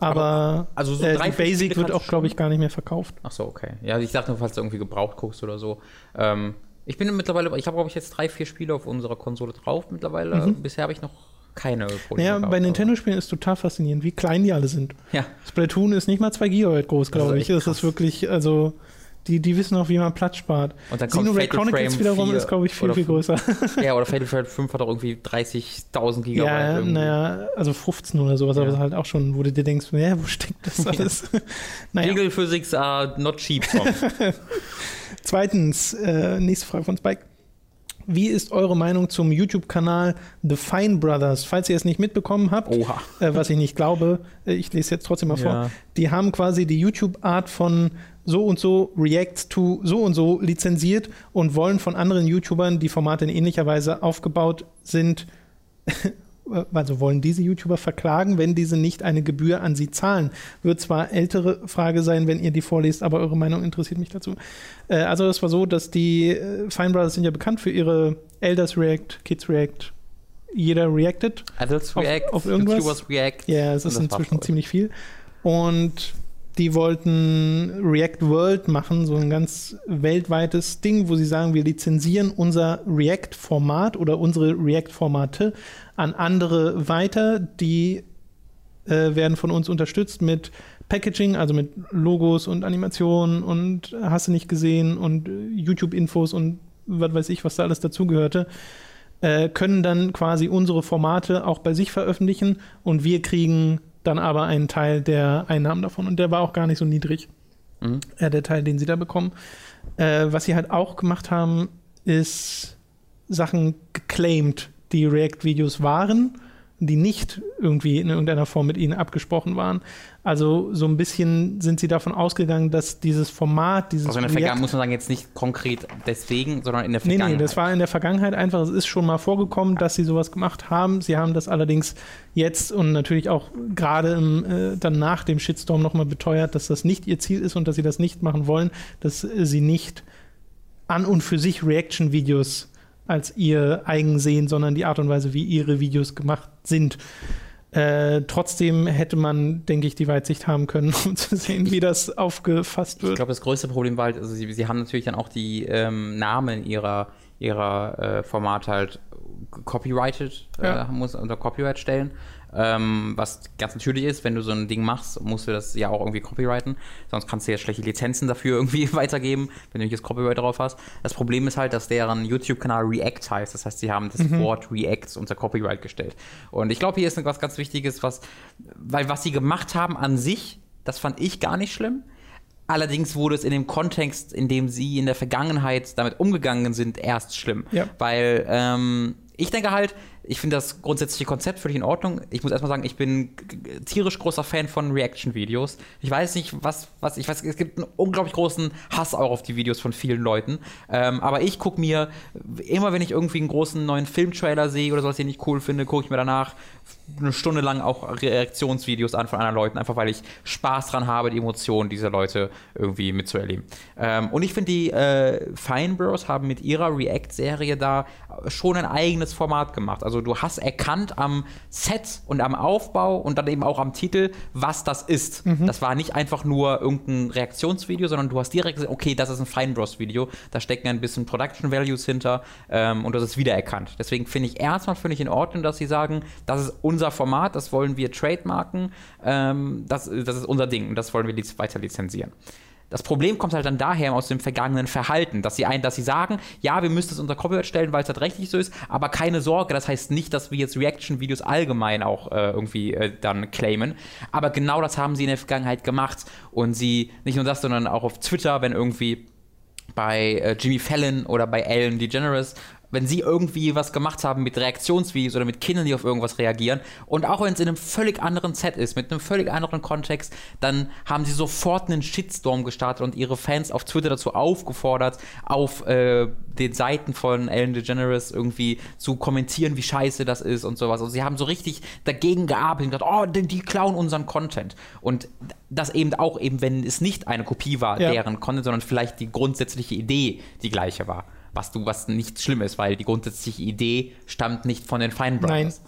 Aber,
also so
äh,
drei,
Basic wird auch, glaube ich, gar nicht mehr verkauft.
Ach so, okay. Ja, ich dachte nur, falls du irgendwie gebraucht guckst oder so. Ähm, ich bin mittlerweile, ich habe, glaube ich, jetzt drei, vier Spiele auf unserer Konsole drauf mittlerweile.
Mhm.
Bisher habe ich noch keine Probleme
Naja, bei
aber-
Nintendo-Spielen ist total faszinierend, wie klein die alle sind.
Ja,
Splatoon ist nicht mal 2 Gigabyte groß,
Das ist
glaube ich.
echt
Das ist wirklich, also, die, die wissen auch, wie man Platz spart.
und dann kommt
Xenoblade Chronicles
Frame
wiederum
4
ist, glaube ich, viel, viel größer.
Ja, oder Fatal Frame 5 hat auch irgendwie 30.000 Gigabyte.
Ja, naja, also 15 oder sowas,
Ja.
aber halt auch schon, wo du dir denkst, ja, wo steckt das alles? naja.
Legal Physics are not cheap.
Zweitens, äh, nächste Frage von Spike. Wie ist eure Meinung zum YouTube-Kanal The Fine Brothers? Falls ihr es nicht mitbekommen habt,
Oha.
äh, was ich nicht glaube, äh, ich lese jetzt trotzdem mal vor.
Ja.
Die haben quasi die YouTube-Art von so und so Reacts to so und so lizenziert und wollen von anderen YouTubern, die Formate in ähnlicher Weise aufgebaut sind, also wollen diese YouTuber verklagen, wenn diese nicht eine Gebühr an sie zahlen. Wird zwar ältere Frage sein, wenn ihr die vorlest, aber eure Meinung interessiert mich dazu. Äh, also es war so, dass die äh, Fine Brothers sind ja bekannt für ihre Elders React, Kids React, jeder reacted.
Adults React,
auf irgendwas?
YouTubers React.
Ja, es
Und
ist inzwischen ziemlich viel. Und die wollten React World machen, so ein ganz weltweites Ding, wo sie sagen, wir lizenzieren unser React-Format oder unsere React-Formate an andere weiter. Die äh, werden von uns unterstützt mit Packaging, also mit Logos und Animationen und hast du nicht gesehen und äh, YouTube-Infos und was weiß ich, was da alles dazugehörte äh, können dann quasi unsere Formate auch bei sich veröffentlichen und wir kriegen dann aber einen Teil der Einnahmen davon. Und der war auch gar nicht so niedrig,
Mhm.
äh, der Teil, den sie da bekommen. Äh, was sie halt auch gemacht haben, ist Sachen geclaimed, die React-Videos waren, die nicht irgendwie in irgendeiner Form mit ihnen abgesprochen waren. Also so ein bisschen sind sie davon ausgegangen, dass dieses Format, dieses
Also in der Vergangenheit muss man sagen, jetzt nicht konkret deswegen, sondern in der
Nee,
Vergangenheit.
nee, das war in der Vergangenheit einfach, es ist schon mal vorgekommen, dass sie sowas gemacht haben. Sie haben das allerdings jetzt und natürlich auch gerade äh, dann nach dem Shitstorm nochmal beteuert, dass das nicht ihr Ziel ist und dass sie das nicht machen wollen, dass sie nicht an und für sich Reaction-Videos als ihr eigen sehen, sondern die Art und Weise, wie ihre Videos gemacht sind. Äh, trotzdem hätte man, denke ich, die Weitsicht haben können, um zu sehen, wie das aufgefasst
Ich
wird.
glaube, das größte Problem war halt, also sie, sie haben natürlich dann auch die ähm, Namen ihrer, ihrer äh, Formate halt copyrighted,
Ja.
äh, muss unter Copyright stellen. Ähm, was ganz natürlich ist, wenn du so ein Ding machst, musst du das ja auch irgendwie copyrighten. Sonst kannst du ja schlechte Lizenzen dafür irgendwie weitergeben, wenn du nicht das Copyright drauf hast. Das Problem ist halt, dass deren YouTube-Kanal React heißt. Das heißt, sie haben das Wort React unter Copyright gestellt. Und ich glaube, hier ist was ganz Wichtiges, was, weil was sie gemacht haben an sich, das fand ich gar nicht schlimm. Allerdings wurde es in dem Kontext, in dem sie in der Vergangenheit damit umgegangen sind, erst schlimm.
Ja.
Weil ähm, ich denke halt, ich finde das grundsätzliche Konzept völlig in Ordnung. Ich muss erstmal sagen, ich bin tierisch großer Fan von Reaction-Videos. Ich weiß nicht, was, was, ich weiß, es gibt einen unglaublich großen Hass auch auf die Videos von vielen Leuten. Ähm, aber ich gucke mir, immer wenn ich irgendwie einen großen neuen Filmtrailer sehe oder sowas, den ich cool finde, gucke ich mir danach eine Stunde lang auch Reaktionsvideos an von anderen Leuten, einfach weil ich Spaß dran habe, die Emotionen dieser Leute irgendwie mitzuerleben. Ähm, und ich finde, die äh, Fine Bros haben mit ihrer React-Serie da schon ein eigenes Format gemacht. Also du hast erkannt am Set und am Aufbau und dann eben auch am Titel, was das ist. Das war nicht einfach nur irgendein Reaktionsvideo, sondern du hast direkt gesagt, okay, das ist ein Fine Bros Video, da stecken ein bisschen Production Values hinter ähm, und das ist wiedererkannt. Deswegen finde ich erstmal völlig in Ordnung, dass sie sagen, das ist unser Format, das wollen wir trademarken, ähm, das, das ist unser Ding und das wollen wir weiter lizenzieren. Das Problem kommt halt dann daher aus dem vergangenen Verhalten, dass sie ein, dass sie sagen, ja, wir müssen es unter Copyright stellen, weil es halt rechtlich so ist, aber keine Sorge, das heißt nicht, dass wir jetzt Reaction-Videos allgemein auch äh, irgendwie äh, dann claimen. Aber genau das haben sie in der Vergangenheit gemacht und sie nicht nur das, sondern auch auf Twitter, wenn irgendwie bei äh, Jimmy Fallon oder bei Ellen DeGeneres, wenn sie irgendwie was gemacht haben mit Reaktionsvideos oder mit Kindern, die auf irgendwas reagieren und auch wenn es in einem völlig anderen Set ist, mit einem völlig anderen Kontext, dann haben sie sofort einen Shitstorm gestartet und ihre Fans auf Twitter dazu aufgefordert, auf äh, den Seiten von Ellen DeGeneres irgendwie zu kommentieren, wie scheiße das ist und sowas. Und sie haben so richtig dagegen gearbeitet und gesagt, oh, die, die klauen unseren Content. Und das eben auch eben, wenn es nicht eine Kopie war,
Ja.
deren Content, sondern vielleicht die grundsätzliche Idee die gleiche war. Was du, was nicht schlimm ist, weil die grundsätzliche Idee stammt nicht von den Fine Brothers.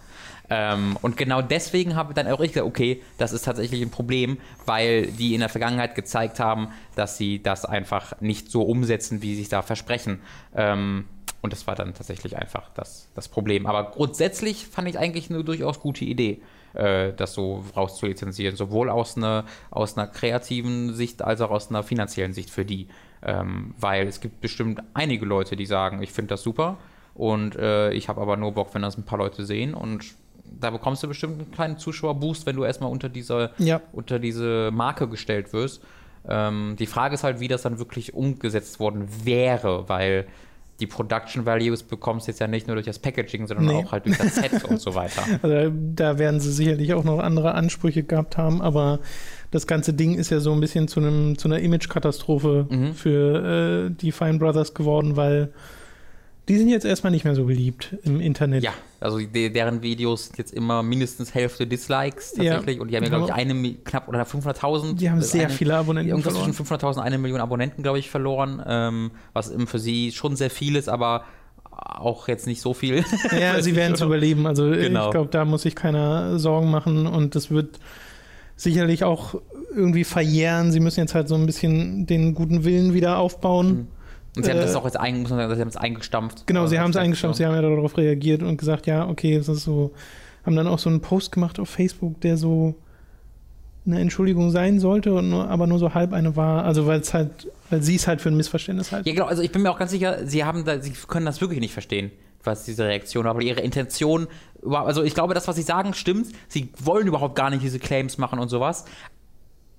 Ähm, und genau deswegen habe dann auch ich gesagt, okay, das ist tatsächlich ein Problem, weil die in der Vergangenheit gezeigt haben, dass sie das einfach nicht so umsetzen, wie sie sich da versprechen. Ähm, und das war dann tatsächlich einfach das, das Problem. Aber grundsätzlich fand ich eigentlich eine durchaus gute Idee, äh, das so rauszulizenzieren. Sowohl aus einer, aus einer kreativen Sicht als auch aus einer finanziellen Sicht für die. Ähm, weil es gibt bestimmt einige Leute, die sagen, ich finde das super und äh, ich habe aber nur Bock, wenn das ein paar Leute sehen und da bekommst du bestimmt einen kleinen Zuschauerboost, wenn du erstmal unter diese,
Ja.
unter diese Marke gestellt wirst. Ähm, die Frage ist halt, wie das dann wirklich umgesetzt worden wäre, weil die Production Values bekommst du jetzt ja nicht nur durch das Packaging, sondern
Nee.
auch halt durch das Set und so weiter.
Also da werden sie sicherlich auch noch andere Ansprüche gehabt haben, aber das ganze Ding ist ja so ein bisschen zu, einem, zu einer Image-Katastrophe
Mhm.
für äh, die Fine Brothers geworden, weil die sind jetzt erstmal nicht mehr so beliebt im Internet.
Ja, also die, deren Videos sind jetzt immer mindestens Hälfte Dislikes tatsächlich und die haben ja, glaube ich, eine, Mi- knapp oder 500.000.
Die haben
Das
sehr
eine,
viele Abonnenten
Irgendwas
verloren.
zwischen 500.000 und eine Million Abonnenten, glaube ich, verloren, ähm, was eben für sie schon sehr viel ist, aber auch jetzt nicht so viel.
Ja, sie werden es überleben. Also
Genau.
ich glaube, da muss sich keiner Sorgen machen und das wird sicherlich auch irgendwie verjähren. Sie müssen jetzt halt so ein bisschen den guten Willen wieder aufbauen.
Und sie haben
Äh,
das auch jetzt, ein, muss man sagen, sie haben es eingestampft.
Genau, sie
Äh,
haben es eingestampft, sie haben ja darauf reagiert und gesagt, ja, okay, es ist so, haben dann auch so einen Post gemacht auf Facebook, der so eine Entschuldigung sein sollte, und nur, aber nur so halb eine war. Also weil es halt, weil sie es halt für ein Missverständnis halten.
Ja, genau, also ich bin mir auch ganz sicher, sie haben da, sie können das wirklich nicht verstehen, was diese Reaktion aber ihre Intention, also ich glaube, das, was sie sagen, stimmt. Sie wollen überhaupt gar nicht diese Claims machen und sowas,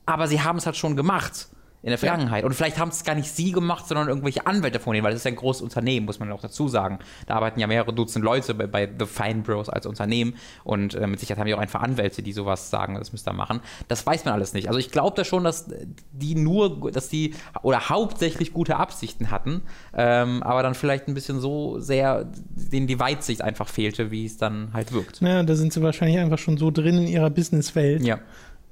aber sie haben es halt schon gemacht in der Vergangenheit. Und vielleicht haben es gar nicht sie gemacht, sondern irgendwelche Anwälte von denen, weil das ist ja ein großes Unternehmen, muss man auch dazu sagen. Da arbeiten ja mehrere Dutzend Leute bei, bei The Fine Bros als Unternehmen und äh, mit Sicherheit haben die auch einfach Anwälte, die sowas sagen, das müsst ihr machen. Das weiß man alles nicht. Also ich glaube da schon, dass die nur, dass die oder hauptsächlich gute Absichten hatten, ähm, aber dann vielleicht ein bisschen so sehr denen die Weitsicht einfach fehlte, wie es dann halt wirkt.
Naja, da sind sie wahrscheinlich einfach schon so drin in ihrer Businesswelt.
Ja.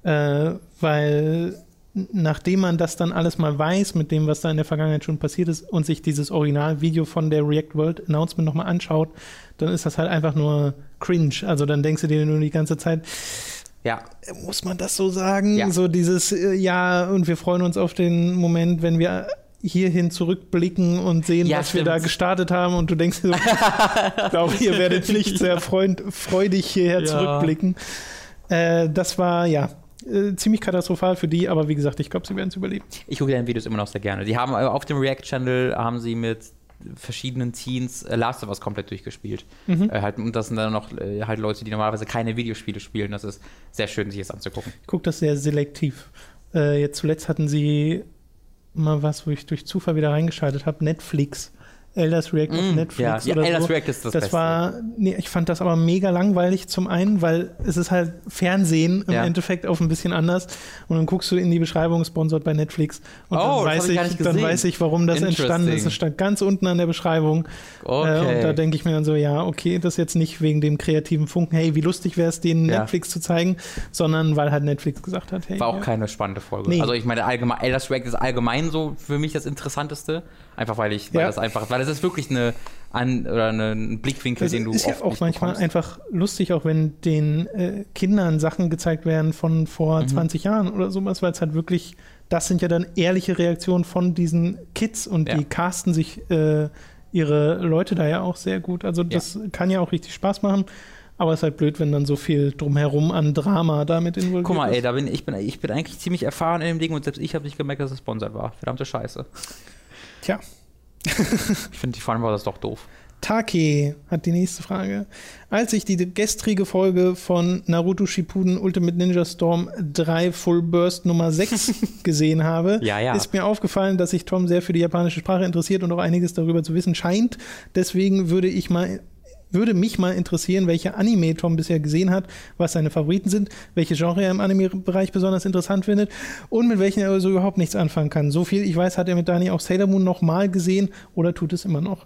Äh, weil nachdem man das dann alles mal weiß, mit dem, was da in der Vergangenheit schon passiert ist, und sich dieses Originalvideo von der React World Announcement nochmal anschaut, dann ist das halt einfach nur cringe. Also dann denkst du dir nur die ganze Zeit,
Ja,
muss man das so sagen?
Ja.
So dieses, äh, ja, und wir freuen uns auf den Moment, wenn wir hierhin zurückblicken und sehen,
Ja,
was wir
stimmt.
da gestartet haben und du denkst so, ich glaube, ihr werdet nicht sehr freund, freudig hierher
Ja.
zurückblicken. Äh, das war, ja, äh, ziemlich katastrophal für die, aber wie gesagt, ich glaube, sie werden es überleben.
Ich gucke deine Videos immer noch sehr gerne. Die haben äh, auf dem React-Channel haben sie mit verschiedenen Teens äh, Last of Us komplett durchgespielt.
Mhm.
Äh, halt, und das sind dann noch äh, halt Leute, die normalerweise keine Videospiele spielen. Das ist sehr schön, sich das anzugucken.
Ich gucke das sehr selektiv. Äh, jetzt zuletzt hatten sie mal was, wo ich durch Zufall wieder reingeschaltet habe, Netflix. Elders React auf
Mm,
Netflix
ja, ja
oder
Elders
so.
React ist das,
Das,
Beste.
war, nee, ich fand das aber mega langweilig zum einen, weil es ist halt Fernsehen im
Ja.
Endeffekt auf ein bisschen anders und dann guckst du in die Beschreibung, sponsort bei Netflix und
Oh,
dann, weiß
ich
ich, dann weiß ich, warum das entstanden ist. Es stand ganz unten an der Beschreibung
Okay.
äh, und da denke ich mir dann so, ja, okay, das ist jetzt nicht wegen dem kreativen Funken, hey, wie lustig wäre es, den
Ja.
Netflix zu zeigen, sondern weil halt Netflix gesagt hat, hey,
War auch keine spannende Folge.
Nee.
Also ich meine, allgemein, Elders React ist allgemein so für mich das Interessanteste. Einfach weil ich, weil
Ja.
das einfach, weil es ist wirklich eine an oder eine, ein Blickwinkel,
Das
den du
ist ja
oft
auch
nicht
manchmal
bekommst.
einfach lustig, auch wenn den äh, Kindern Sachen gezeigt werden von vor
Mhm.
20 Jahren oder sowas, weil es halt wirklich, das sind ja dann ehrliche Reaktionen von diesen Kids und
Ja.
die casten sich äh, ihre Leute da ja auch sehr gut. Also das kann ja auch richtig Spaß machen, aber es ist halt blöd, wenn dann so viel drumherum an Drama damit involviert
Guck mal, ey,
ist.
da bin ich bin ich bin eigentlich ziemlich erfahren in dem Ding und selbst ich habe nicht gemerkt, dass es sponsert war. Verdammte Scheiße.
Tja,
Ich finde die das doch doof.
Take hat die nächste Frage. Als ich die gestrige Folge von Naruto Shippuden Ultimate Ninja Storm 3 Full Burst Nummer 6 gesehen habe,
Ja, ja.
ist mir aufgefallen, dass sich Tom sehr für die japanische Sprache interessiert und auch einiges darüber zu wissen scheint. Deswegen würde ich mal würde mich mal interessieren, welche Anime Tom bisher gesehen hat, was seine Favoriten sind, welche Genre er im Anime-Bereich besonders interessant findet und mit welchen er also überhaupt nichts anfangen kann. So viel ich weiß, hat er mit Dani auch Sailor Moon nochmal gesehen oder tut es immer noch.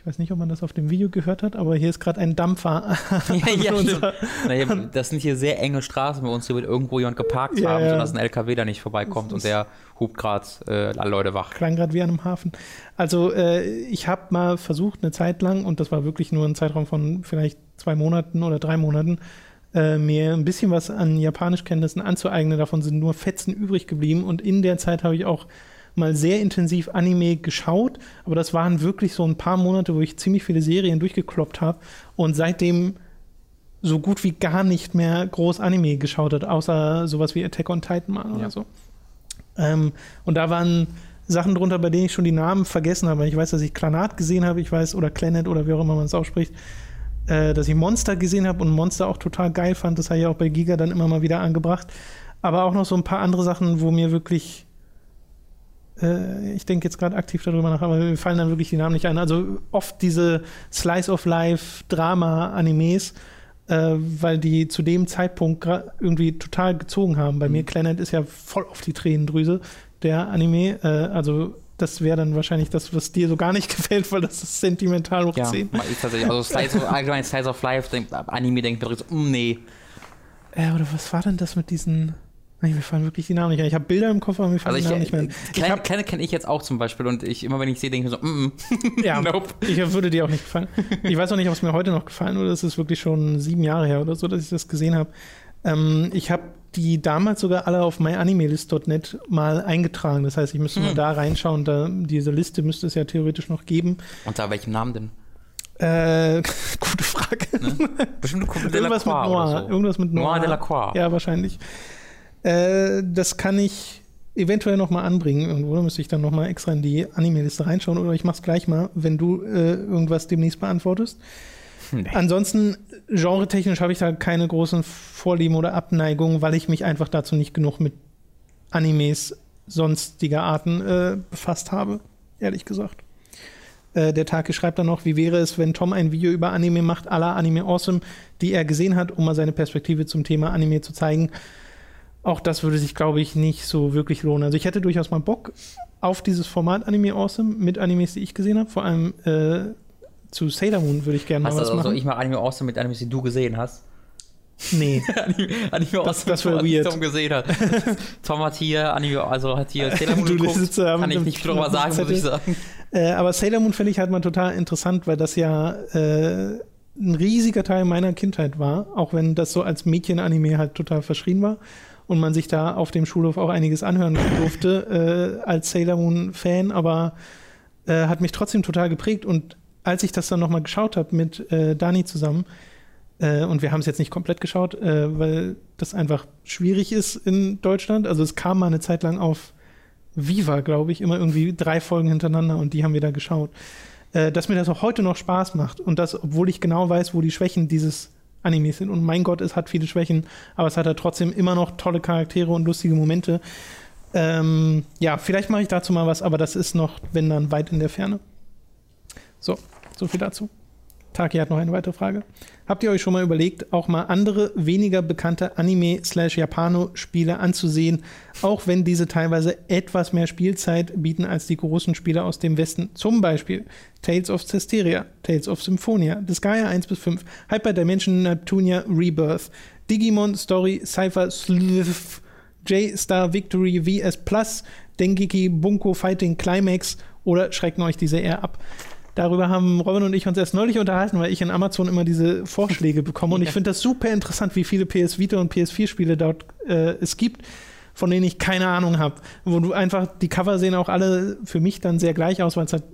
Ich weiß nicht, ob man das auf dem Video gehört hat, aber hier ist gerade ein Dampfer.
ja, ja, das sind hier sehr enge Straßen bei uns. Hier wird irgendwo jemand geparkt
Ja,
haben,
ja.
sodass ein LKW da nicht vorbeikommt und der hupt gerade äh, alle Leute wach.
klang gerade wie an einem Hafen. Also äh, ich habe mal versucht, eine Zeit lang, und das war wirklich nur ein Zeitraum von vielleicht zwei Monaten oder drei Monaten, äh, mir ein bisschen was an Japanischkenntnissen anzueignen. Davon sind nur Fetzen übrig geblieben. Und in der Zeit habe ich auch mal sehr intensiv Anime geschaut. Aber das waren wirklich so ein paar Monate, wo ich ziemlich viele Serien durchgekloppt habe. Und seitdem so gut wie gar nicht mehr groß Anime geschaut hat, außer sowas wie Attack on Titan mal oder
Ja.
so. Ähm, und da waren Sachen drunter, bei denen ich schon die Namen vergessen habe. Ich weiß, dass ich Clanat gesehen habe, ich weiß, oder Clanet oder wie auch immer man es ausspricht, äh, dass ich Monster gesehen habe und Monster auch total geil fand. Das habe ich auch bei Giga dann immer mal wieder angebracht. Aber auch noch so ein paar andere Sachen, wo mir wirklich, äh, ich denke jetzt gerade aktiv darüber nach, aber mir fallen dann wirklich die Namen nicht ein. Also oft diese Slice of Life Drama-Animes, äh, weil die zu dem Zeitpunkt irgendwie total gezogen haben. Bei mir, Planet ist ja voll auf die Tränendrüse, der Anime. Äh, also das wäre dann wahrscheinlich das, was dir so gar nicht gefällt, weil das ist sentimental hoch
Ja,
10.
mal- ich tatsächlich, also Slice of, allgemein Slice of Life, denk, Anime denkt mir so, mm, nee.
Äh, oder was war denn das mit diesen... Nein, mir fallen wirklich die Namen nicht ein. Ich habe Bilder im Kopf, aber mir fallen
Also
die
ich,
Namen nicht mehr ein.
äh,
Ich
Kleine
hab,
kenne kenn ich jetzt auch zum Beispiel und ich immer wenn ich sehe, denke ich mir so, mm, mm.
ja,
nope.
ich würde dir auch nicht gefallen. Ich weiß auch nicht, ob es mir heute noch gefallen oder es ist wirklich schon sieben Jahre her oder so, dass ich das gesehen habe. Ähm, ich habe die damals sogar alle auf myanimelist.net mal eingetragen. Das heißt, ich müsste mal
Hm.
da reinschauen. Da, diese Liste müsste es ja theoretisch noch geben.
Unter welchem Namen denn?
Äh, gute Frage.
Bestimmt Comte
Irgendwas mit Noir.
so.
Irgendwas mit Noir.
Noir Delacroix.
Ja, wahrscheinlich. Äh, das kann ich eventuell noch mal anbringen irgendwo. Da müsste ich dann noch mal extra in die Anime-Liste reinschauen oder ich mach's gleich mal, wenn du äh, irgendwas demnächst beantwortest.
Nee.
Ansonsten, genretechnisch habe ich da keine großen Vorlieben oder Abneigungen, weil ich mich einfach dazu nicht genug mit Animes sonstiger Arten äh, befasst habe, ehrlich gesagt. Äh, der Tage schreibt dann noch, wie wäre es, wenn Tom ein Video über Anime macht, aller Anime Awesome, die er gesehen hat, um mal seine Perspektive zum Thema Anime zu zeigen. Auch das würde sich, glaube ich, nicht so wirklich lohnen. Also ich hätte durchaus mal Bock auf dieses Format Anime Awesome mit Animes, die ich gesehen habe. Vor allem äh, zu Sailor Moon würde ich gerne mal
Hast du
was
also so,
machen.
ich mache Anime Awesome mit Animes, die du gesehen hast?
nee.
Anime, Anime
Das- das wär
die
weird.
Tom gesehen hat. Tom hat hier Anime, also hat hier Sailor Moon
Du
geguckt. Kann ich nicht drüber sagen, muss ich sagen.
Äh, aber Sailor Moon finde ich halt mal total interessant, weil das ja äh, ein riesiger Teil meiner Kindheit war, auch wenn das so als Mädchen-Anime halt total verschrien war. Und man sich da auf dem Schulhof auch einiges anhören durfte äh, als Sailor Moon-Fan, aber äh, hat mich trotzdem total geprägt. Und als ich das dann nochmal geschaut habe mit äh, Dani zusammen, äh, und wir haben es jetzt nicht komplett geschaut, äh, weil das einfach schwierig ist in Deutschland. Also es kam mal eine Zeit lang auf Viva, glaube ich, immer irgendwie drei Folgen hintereinander und die haben wir da geschaut. Äh, dass mir das auch heute noch Spaß macht und das, obwohl ich genau weiß, wo die Schwächen dieses Animes sind. Und mein Gott, es hat viele Schwächen, aber es hat ja trotzdem immer noch tolle Charaktere und lustige Momente. Ähm, ja, vielleicht mache ich dazu mal was, aber das ist noch, wenn dann, weit in der Ferne. So, so viel dazu. Taki hat noch eine weitere Frage. Habt ihr euch schon mal überlegt, auch mal andere, weniger bekannte Anime-Japano-Spiele anzusehen, auch wenn diese teilweise etwas mehr Spielzeit bieten als die großen Spiele aus dem Westen? Zum Beispiel Tales of Cesteria, Tales of Symphonia, Disgaea 1 bis 5, Hyper Dimension Neptunia Rebirth, Digimon Story Cypher Slith, J-Star Victory VS Plus, Dengeki Bunko Fighting Climax oder schrecken euch diese eher ab? Darüber haben Robin und ich uns erst neulich unterhalten, weil ich in Amazon immer diese Vorschläge bekomme. Und ich finde das super interessant, wie viele PS Vita und PS4-Spiele dort äh, es gibt, von denen ich keine Ahnung habe. Wo du einfach, die Cover sehen auch alle für mich dann sehr gleich aus, weil es halt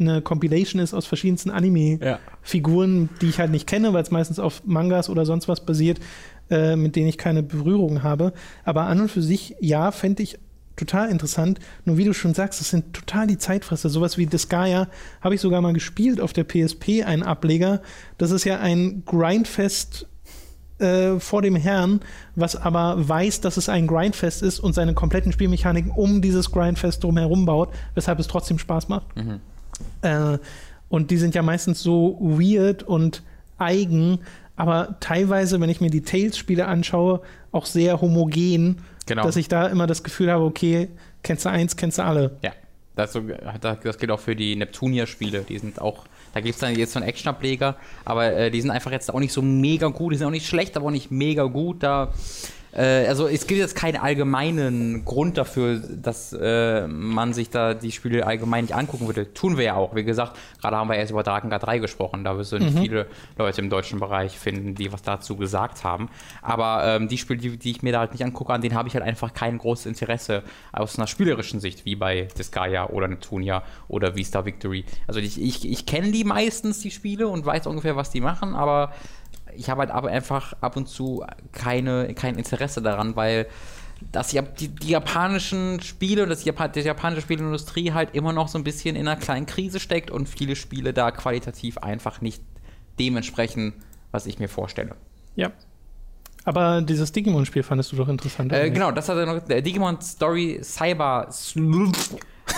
eine Compilation ist aus verschiedensten Anime-Figuren, ja. die ich halt nicht kenne, weil es meistens auf Mangas oder sonst was basiert, äh, mit denen ich keine Berührung habe. Aber an und für sich, ja, fände ich total interessant. Nur wie du schon sagst, das sind total die Zeitfresser. Sowas wie Disgaea habe ich sogar mal gespielt auf der PSP, einen Ableger. Das ist ja ein Grindfest äh, vor dem Herrn, was aber weiß, dass es ein Grindfest ist und seine kompletten Spielmechaniken um dieses Grindfest drumherum baut, weshalb es trotzdem Spaß macht. Mhm. Äh, und die sind ja meistens so weird und eigen, aber teilweise, wenn ich mir die Tales-Spiele anschaue, auch sehr homogen Genau. Dass ich da immer das Gefühl habe, okay, kennst du eins, kennst du alle.
Ja. Das, das gilt auch für die Neptunia-Spiele. Die sind auch, da gibt es dann jetzt so einen Action-Ableger, aber äh, die sind einfach jetzt auch nicht so mega gut. Die sind auch nicht schlecht, aber auch nicht mega gut. Da also es gibt jetzt keinen allgemeinen Grund dafür, dass äh, man sich da die Spiele allgemein nicht angucken würde. Tun wir ja auch. Wie gesagt, gerade haben wir erst über Dragon 3 gesprochen. Da wirst du nicht mhm. viele Leute im deutschen Bereich finden, die was dazu gesagt haben. Aber ähm, die Spiele, die, die, ich mir da halt nicht angucke, an denen habe ich halt einfach kein großes Interesse aus einer spielerischen Sicht, wie bei Disgaea oder Neptunia oder Vista Victory. Also ich, ich, ich kenne die meistens, die Spiele, und weiß ungefähr, was die machen, aber ich habe halt aber einfach ab und zu keine, kein Interesse daran, weil dass die, die, japanischen Spiele und das Japan, die japanische Spielindustrie halt immer noch so ein bisschen in einer kleinen Krise steckt und viele Spiele da qualitativ einfach nicht dementsprechend, was ich mir vorstelle.
Ja. Aber dieses Digimon-Spiel fandest du doch interessant.
Äh, genau, das hat er noch. Digimon Story Cyber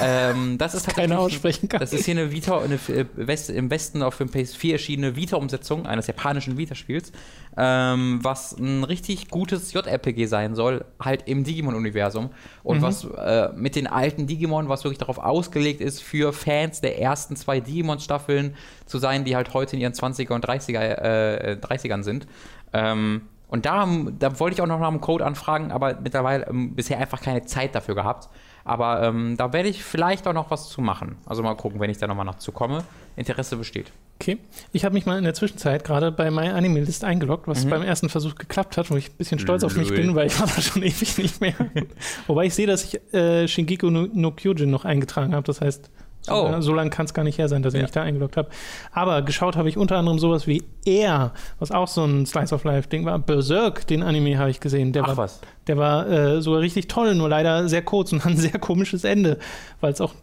ähm, das ist
Keine aussprechen kann.
Das ist hier eine Vita, eine äh, West, im Westen auf dem PS4 erschienene Vita-Umsetzung eines japanischen Vita-Spiels, ähm, was ein richtig gutes JRPG sein soll, halt im Digimon-Universum. Und mhm. was äh, mit den alten Digimon, was wirklich darauf ausgelegt ist, für Fans der ersten zwei Digimon-Staffeln zu sein, die halt heute in ihren 20er und 30er, äh, 30ern sind. Ähm, und da, da wollte ich auch noch nach einem Code anfragen, aber mittlerweile ähm, bisher einfach keine Zeit dafür gehabt. Aber ähm, da werde ich vielleicht auch noch was zu machen. Also mal gucken, wenn ich da nochmal noch zu komme. Interesse besteht.
Okay. Ich habe mich mal in der Zwischenzeit gerade bei MyAnimeList eingeloggt, was mhm. beim ersten Versuch geklappt hat, wo ich ein bisschen stolz auf mich bin, weil ich war da schon ewig nicht mehr. Wobei ich sehe, dass ich äh, Shingeki no, no Kyojin noch eingetragen habe. Das heißt, oh. so lange kann es gar nicht her sein, dass ich mich da eingeloggt habe. Aber geschaut habe ich unter anderem sowas wie Air, was auch so ein Slice of Life-Ding war. Berserk, den Anime habe ich gesehen. Der
Ach
war,
was.
Der war äh, sogar richtig toll, nur leider sehr kurz und hat ein sehr komisches Ende, weil es auch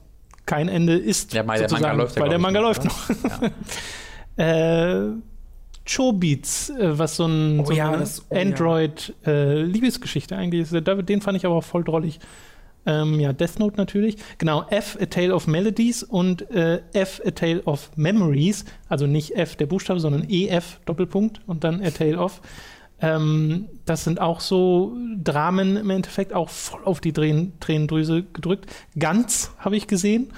kein Ende ist.
Ja, weil der Manga läuft
ja, Weil der Manga läuft noch. Ja. äh, Chobits, äh, was so ein,
oh,
so
ja, oh,
Android-Liebesgeschichte äh, eigentlich ist. Den fand ich aber auch voll drollig. Ähm, ja, Death Note natürlich. Genau, F, A Tale of Melodies und äh, F, A Tale of Memories. Also nicht F der Buchstabe, sondern EF, Doppelpunkt und dann A Tale of. Ähm, das sind auch so Dramen im Endeffekt, auch voll auf die Tränen Tränendrüse gedrückt. Ganz habe ich gesehen.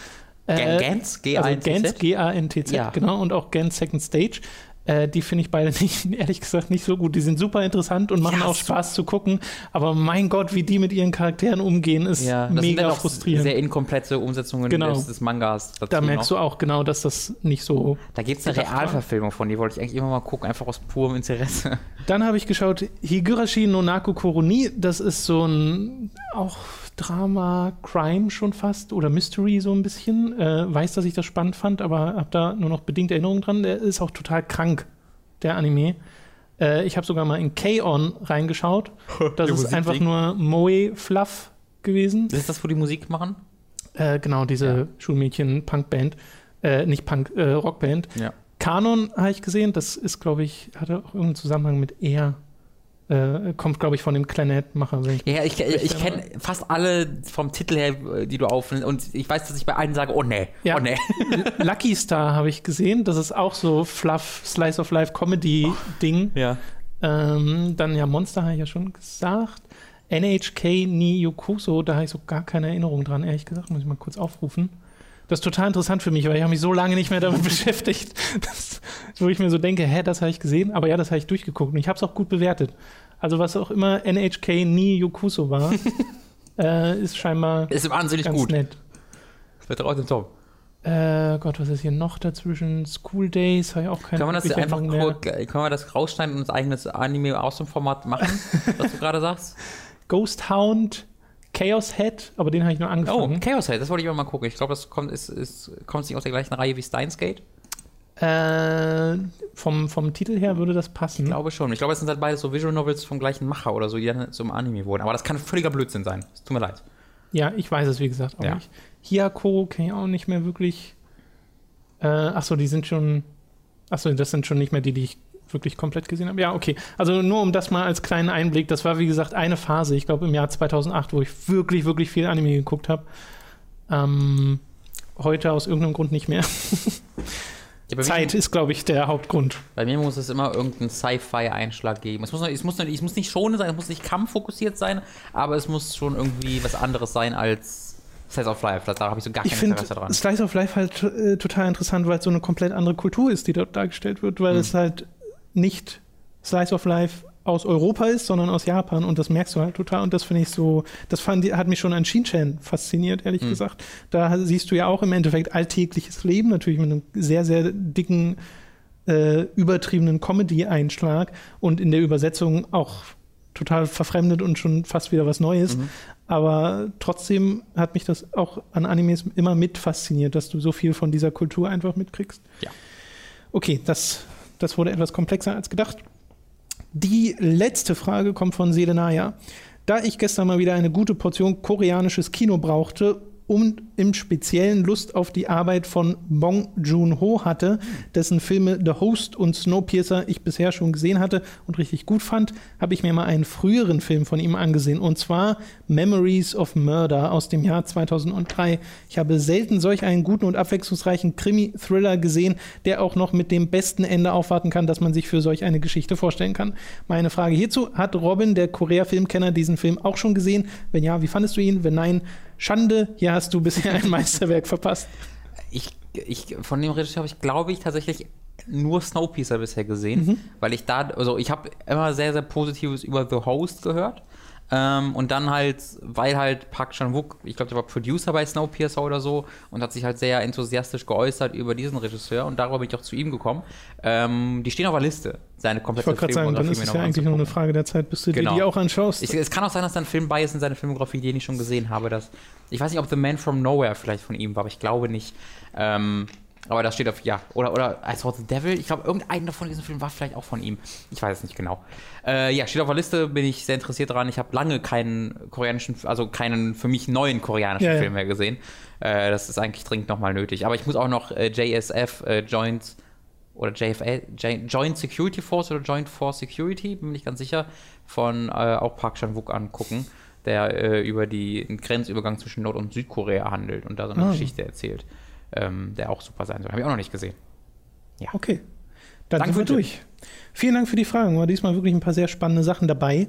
Äh, Gans?
G-A-N-T-Z? Also Gans, G-A-N-T-Z, ja. genau. Und auch Gans Second Stage. Äh, die finde ich beide nicht, ehrlich gesagt nicht so gut. Die sind super interessant und machen
Ja,
auch Spaß zu gucken. Aber mein Gott, wie die mit ihren Charakteren umgehen, ist
Ja,
mega frustrierend.
sehr inkomplette Umsetzungen
Genau.
des, des Mangas. dazu
da merkst
noch.
du auch genau, dass das nicht so.
Da gibt es eine. Realverfilmung von, die wollte ich eigentlich immer mal gucken, einfach aus purem Interesse.
Dann habe ich geschaut Higurashi no Naku Koroni. Das ist so ein auch Drama, Crime schon fast oder Mystery so ein bisschen. Äh, weiß, dass ich das spannend fand, aber habe da nur noch bedingt Erinnerungen dran. Der ist auch total krank, der Anime. Äh, ich habe sogar mal in K-On! reingeschaut. Das ist einfach nur Moe-Fluff gewesen.
Ist das, wo die Musik machen?
Äh, genau, diese
Ja.
Schulmädchen-Punkband. Äh, nicht Punk, äh, Rockband.
Ja.
Kanon habe ich gesehen, das ist, glaube ich, hatte auch irgendeinen Zusammenhang mit er. Äh, kommt, glaube ich, von dem ich-
Ja, ich, ich, kenne fast alle vom Titel her, die du aufnimmst. Und ich weiß, dass ich bei allen sage, oh nee,
Ja.
oh nee.
Lucky Star habe ich gesehen, das ist auch so Fluff, Slice of Life Comedy-Ding.
Ja.
Ähm, dann ja, Monster habe ich ja schon gesagt. NHK ni Yokuso, da habe ich so gar keine Erinnerung dran, ehrlich gesagt. Muss ich mal kurz aufrufen. Das ist total interessant für mich, weil ich habe mich so lange nicht mehr damit beschäftigt, dass, wo ich mir so denke, hä, das habe ich gesehen, aber ja, das habe ich durchgeguckt und ich habe es auch gut bewertet. Also was auch immer NHK ni Yokuso war, äh, ist scheinbar
Ist wahnsinnig
ganz
gut.
nett.
Das wird trotzdem top.
Äh, Gott, was ist hier noch dazwischen? School Days, habe ich auch keine
Können wir das einfach kurz, können wir das rausschneiden und uns eigenes Anime aus dem Format machen, was du gerade sagst?
Ghost Hound, Chaos Head, aber den habe ich nur
Oh,
angefangen.
Chaos Head, das wollte ich auch mal gucken. Ich glaube, das kommt, ist, ist, kommt nicht aus der gleichen Reihe wie Steins Gate.
Äh, vom, vom Titel her würde das passen.
Ich glaube schon. Ich glaube, es sind halt beide so Visual Novels vom gleichen Macher oder so, die dann zum Anime wurden. Aber das kann völliger Blödsinn sein. Es tut mir leid.
Ja, ich weiß es, wie gesagt, auch
Ja.
nicht. Hyako kenne ich auch nicht mehr wirklich. Äh, achso, die sind schon. Achso, das sind schon nicht mehr die, die ich wirklich komplett gesehen habe. Ja, okay. Also nur um das mal als kleinen Einblick. Das war, wie gesagt, eine Phase, ich glaube im Jahr 2008, wo ich wirklich, wirklich viel Anime geguckt habe. Ähm, heute aus irgendeinem Grund nicht mehr.
Ja,
Zeit
Mir,
ist, glaube ich, der Hauptgrund.
bei mir muss es immer irgendeinen Sci-Fi-Einschlag geben. Es muss, es, muss, es muss nicht schonend sein, es muss nicht kampffokussiert sein, aber es muss schon irgendwie was anderes sein als Slice of Life. Da habe ich so gar kein
Ich
Interesse dran.
Slice of Life halt äh, total interessant, weil es so eine komplett andere Kultur ist, die dort dargestellt wird, weil
Mhm.
es halt nicht Slice of Life aus Europa ist, sondern aus Japan und das merkst du halt total und das finde ich so, das fand, hat mich schon an Shin-Chan fasziniert, ehrlich
Mhm.
gesagt. Da siehst du ja auch im Endeffekt alltägliches Leben, natürlich mit einem sehr, sehr dicken, äh, übertriebenen Comedy-Einschlag und in der Übersetzung auch total verfremdet und schon fast wieder was Neues.
Mhm.
Aber trotzdem hat mich das auch an Animes immer mit fasziniert, dass du so viel von dieser Kultur einfach mitkriegst.
Ja.
Okay, das, das wurde etwas komplexer als gedacht. Die letzte Frage kommt von Selenaya. Da ich gestern mal wieder eine gute Portion koreanisches Kino brauchte und im Speziellen Lust auf die Arbeit von Bong Joon-ho hatte, dessen Filme The Host und Snowpiercer ich bisher schon gesehen hatte und richtig gut fand, habe ich mir mal einen früheren Film von ihm angesehen und zwar Memories of Murder aus dem Jahr 2003. Ich habe selten solch einen guten und abwechslungsreichen Krimi-Thriller gesehen, der auch noch mit dem besten Ende aufwarten kann, das man sich für solch eine Geschichte vorstellen kann. Meine Frage hierzu, hat Robin, der Korea-Filmkenner, diesen Film auch schon gesehen? Wenn ja, wie fandest du ihn? Wenn nein, Schande, hier hast du bisher ein Meisterwerk verpasst.
Ich, ich, von dem Regisseur habe ich, glaube ich, tatsächlich nur Snowpiercer bisher gesehen,
Mhm.
weil ich da, also ich habe immer sehr, sehr Positives über The Host gehört. Ähm, und dann halt, weil halt Park Chan-wook, ich glaube, der war Producer bei Snowpiercer oder so und hat sich halt sehr enthusiastisch geäußert über diesen Regisseur und darüber bin ich auch zu ihm gekommen. Ähm, die stehen auf der Liste, seine
Ich
komplette
wollte gerade sagen, dann ist
Filmografie
es ja eigentlich nur eine. Frage der Zeit, bis du
Genau.
dir die auch anschaust.
Ich, es kann auch sein, dass da ein Film bei ist in seiner Filmografie, den ich schon gesehen habe. Dass, ich weiß nicht, ob The Man from Nowhere vielleicht von ihm war, aber ich glaube nicht. Ähm, aber das steht auf, ja. Oder, oder I Saw the Devil. Ich glaube, irgendeiner von diesen Filmen war vielleicht auch von ihm. Ich weiß es nicht genau. Äh, ja, steht auf der Liste, bin ich sehr interessiert dran. Ich habe lange keinen koreanischen, also keinen für mich neuen koreanischen
Ja.
Film mehr gesehen. Äh, das ist eigentlich dringend nochmal nötig. Aber ich muss auch noch äh, JSF, äh, Joint oder JFA, J- Joint Security Force oder Joint Force Security, bin mir nicht ganz sicher, von äh, auch Park Chan-wook angucken, der äh, über die, den Grenzübergang zwischen Nord- und Südkorea handelt und da so eine
Ah.
Geschichte erzählt, ähm, der auch super sein soll. Habe ich auch noch nicht gesehen.
Okay. Dann
Danke
sind wir durch. Vielen Dank für die Fragen. War diesmal wirklich ein paar sehr spannende Sachen dabei.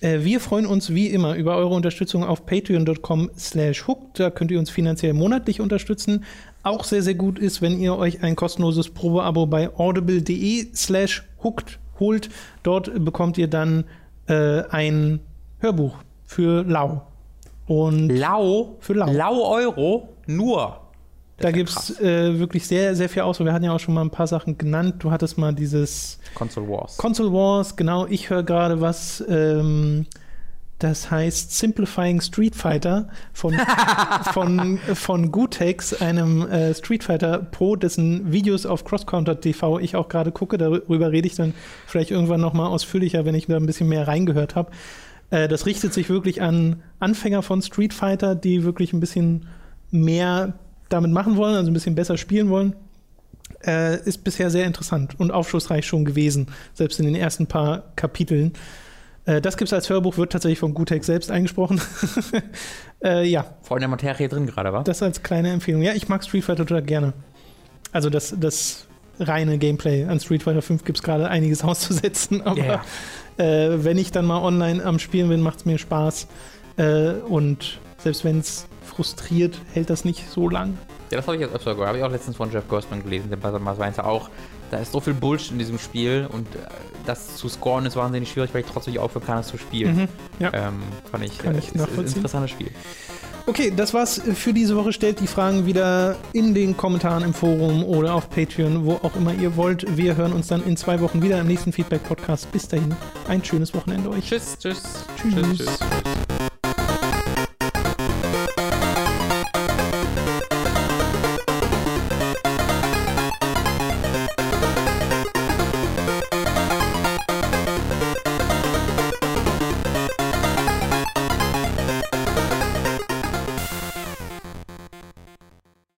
Äh, wir freuen uns wie immer über eure Unterstützung auf patreon.com slash hooked. Da könnt ihr uns finanziell monatlich unterstützen. Auch sehr, sehr gut ist, wenn ihr euch ein kostenloses Probeabo bei audible.de slash hooked holt. Dort bekommt ihr dann äh, ein Hörbuch für Lau. Und
Lau?
Für Lau.
Lau Euro? Nur.
Da gibt es äh, wirklich sehr, sehr viel Auswahl. Wir hatten ja auch schon mal ein paar Sachen genannt. Du hattest mal dieses
Console Wars.
Console Wars, genau. Ich höre gerade was, ähm, das heißt Simplifying Street Fighter von, von, von Gutex, einem äh, Street Fighter Pro, dessen Videos auf CrossCounter TV ich auch gerade gucke. Darüber rede ich dann vielleicht irgendwann nochmal ausführlicher, wenn ich da ein bisschen mehr reingehört habe. Äh, das richtet sich wirklich an Anfänger von Street Fighter, die wirklich ein bisschen mehr damit machen wollen, also ein bisschen besser spielen wollen. Äh, ist bisher sehr interessant und aufschlussreich schon gewesen, selbst in den ersten paar Kapiteln. Äh, das gibt es als Hörbuch, wird tatsächlich von Gutex selbst eingesprochen. äh, ja.
Voll in der Materie drin gerade, wa?
Das als kleine Empfehlung. Ja, ich mag Street Fighter total gerne. Also das, das reine Gameplay an Street Fighter 5 gibt es gerade einiges auszusetzen, aber
Yeah.
äh, wenn ich dann mal online am Spielen bin, macht es mir Spaß. Äh, und selbst wenn es frustriert, hält das nicht so lang.
Ja, das habe ich jetzt öfter gehört. Habe ich auch letztens von Jeff Gerstmann gelesen, der meinte auch, da ist so viel Bullshit in diesem Spiel und äh, das zu scoren ist wahnsinnig schwierig, weil ich trotzdem nicht aufhören kann, es zu spielen.
Mhm, ja.
Ähm, fand ich,
Kann
äh,
ich
ist, ist interessantes Spiel.
Okay, das war's für diese Woche. Stellt die Fragen wieder in den Kommentaren im Forum oder auf Patreon, wo auch immer ihr wollt. Wir hören uns dann in zwei Wochen wieder im nächsten Feedback-Podcast. Bis dahin, ein schönes Wochenende euch.
Tschüss, tschüss.
Tschüss.
tschüss.